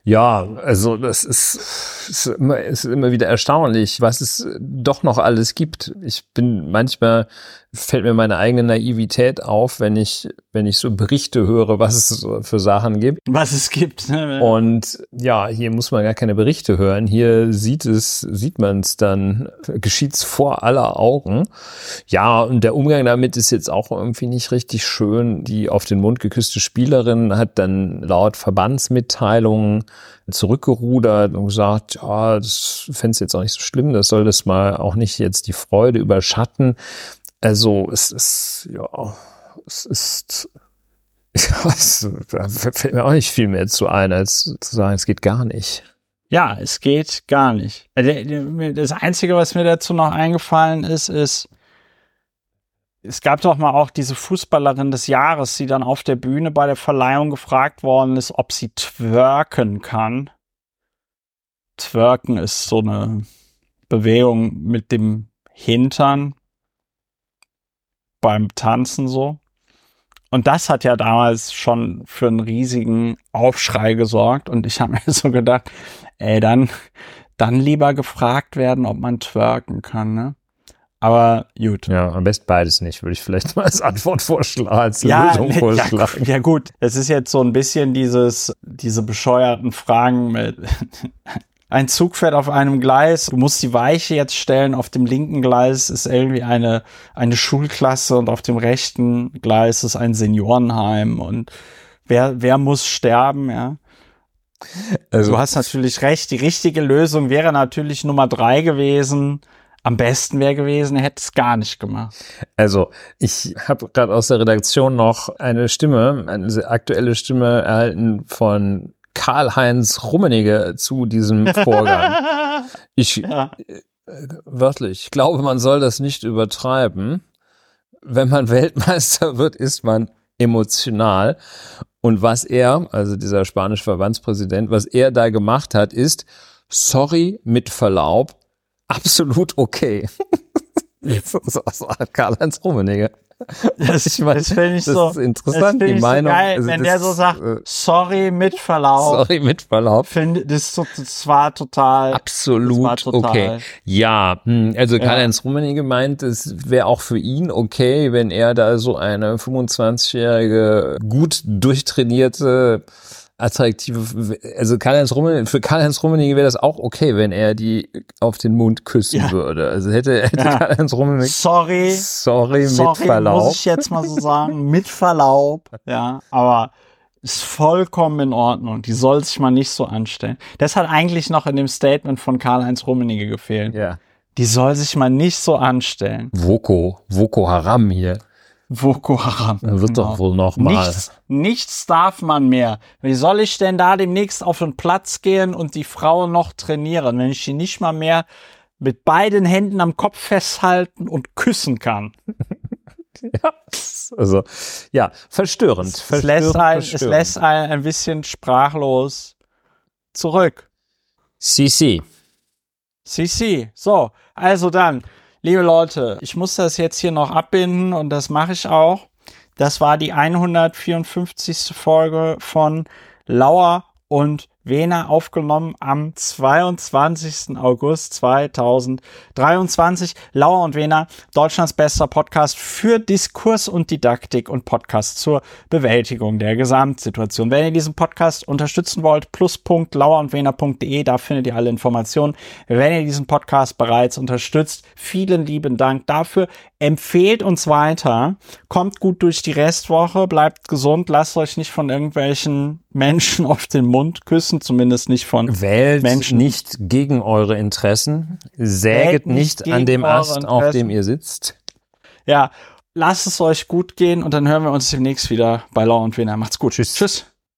Ja, also das ist, ist, immer, ist immer wieder erstaunlich, was es doch noch alles gibt. Ich bin manchmal fällt mir meine eigene Naivität auf, wenn ich, wenn ich so Berichte höre, was es für Sachen gibt. Was es gibt. Ne? Und ja, hier muss man gar keine Berichte hören. Hier sieht es, sieht man es dann, geschieht's vor aller Augen. Ja, und der Umgang damit ist jetzt auch irgendwie nicht richtig schön. Die auf den Mund geküsste Spielerin hat dann laut Verbandsmitteilungen zurückgerudert und gesagt, ja, das fände es jetzt auch nicht so schlimm, das soll das mal auch nicht jetzt die Freude überschatten. Also es ist, ja, es ist, [LAUGHS] da fällt mir auch nicht viel mehr zu ein, als zu sagen, es geht gar nicht. Ja, es geht gar nicht. Äh, das Einzige, was mir dazu noch eingefallen ist, ist, es gab doch mal auch diese Fußballerin des Jahres, die dann auf der Bühne bei der Verleihung gefragt worden ist, ob sie twerken kann. Twerken ist so eine Bewegung mit dem Hintern beim Tanzen so. Und das hat ja damals schon für einen riesigen Aufschrei gesorgt. Und ich habe [LAUGHS] mir so gedacht, ey, dann, dann lieber gefragt werden, ob man twerken kann, ne? Aber gut. Ja, am besten beides nicht, würde ich vielleicht [LAUGHS] mal als Antwort vorschlagen, als ja, Lösung vorschlagen. Ja, ja, gut, es ist jetzt so ein bisschen dieses, diese bescheuerten Fragen mit, [LAUGHS] ein Zug fährt auf einem Gleis, du musst die Weiche jetzt stellen, auf dem linken Gleis ist irgendwie eine, eine Schulklasse und auf dem rechten Gleis ist ein Seniorenheim und wer, wer muss sterben, ja. Also, du hast natürlich recht, die richtige Lösung wäre natürlich Nummer drei gewesen. Am besten wäre gewesen, er hätte es gar nicht gemacht. Also, ich habe gerade aus der Redaktion noch eine Stimme, eine aktuelle Stimme erhalten von Karl-Heinz Rummenigge zu diesem Vorgang. [LAUGHS] Ich, ja. äh, wörtlich, ich glaube, man soll das nicht übertreiben. Wenn man [LAUGHS] Weltmeister wird, ist man emotional. Und was er, also dieser spanische Verbandspräsident, was er da gemacht hat, ist, sorry, mit Verlaub, absolut okay. [LAUGHS] so, so, so Karl-Heinz Rummenigge. [LAUGHS] Das, ich meine, das finde ich das so ist interessant, die Meinung. So geil, also wenn der so sagt, äh, sorry mit Verlaub. Sorry mit Verlaub. Finde, das, das war total. Absolut war total, okay. Ja, hm, also ja. Karl-Heinz Rummenigge gemeint, es wäre auch für ihn okay, wenn er da so eine 25-jährige, gut durchtrainierte attraktive, also Karl-Heinz Rummenigge, für Karl-Heinz Rummenigge wäre das auch okay, wenn er die auf den Mund küssen ja. würde. Also hätte, hätte ja. Karl-Heinz Rummenigge. Sorry. Sorry, sorry, mit Verlaub. Muss ich jetzt mal so sagen, mit Verlaub. Ja, aber ist vollkommen in Ordnung. Die soll sich mal nicht so anstellen. Das hat eigentlich noch in dem Statement von Karl-Heinz Rummenigge gefehlt. Ja. Die soll sich mal nicht so anstellen. Voko, Voko Haram hier. Boko Haram. Dann wird genau. doch wohl noch mal. Nichts, nichts darf man mehr. Wie soll ich denn da demnächst auf den Platz gehen und die Frauen noch trainieren, wenn ich sie nicht mal mehr mit beiden Händen am Kopf festhalten und küssen kann? [LAUGHS] ja, also ja, verstörend. Es, verstörend, lässt, ein, verstörend. es lässt einen ein bisschen sprachlos zurück. CC. CC. So, also dann Liebe Leute, ich muss das jetzt hier noch abbinden und das mache ich auch. Das war die 154. Folge von Lauer und Wena aufgenommen am 22. August 2023. Lauer und Wena, Deutschlands bester Podcast für Diskurs und Didaktik und Podcast zur Bewältigung der Gesamtsituation. Wenn ihr diesen Podcast unterstützen wollt, plus.lauerundwena.de, da findet ihr alle Informationen. Wenn ihr diesen Podcast bereits unterstützt, vielen lieben Dank dafür. Empfehlt uns weiter, kommt gut durch die Restwoche, bleibt gesund, lasst euch nicht von irgendwelchen Menschen auf den Mund küssen, zumindest nicht von Wählt Menschen. nicht gegen eure Interessen. Säget nicht nicht an dem Ast, auf Interessen. dem ihr sitzt. Ja, lasst es euch gut gehen und dann hören wir uns demnächst wieder bei Law und Winner. Macht's gut. Tschüss. Tschüss.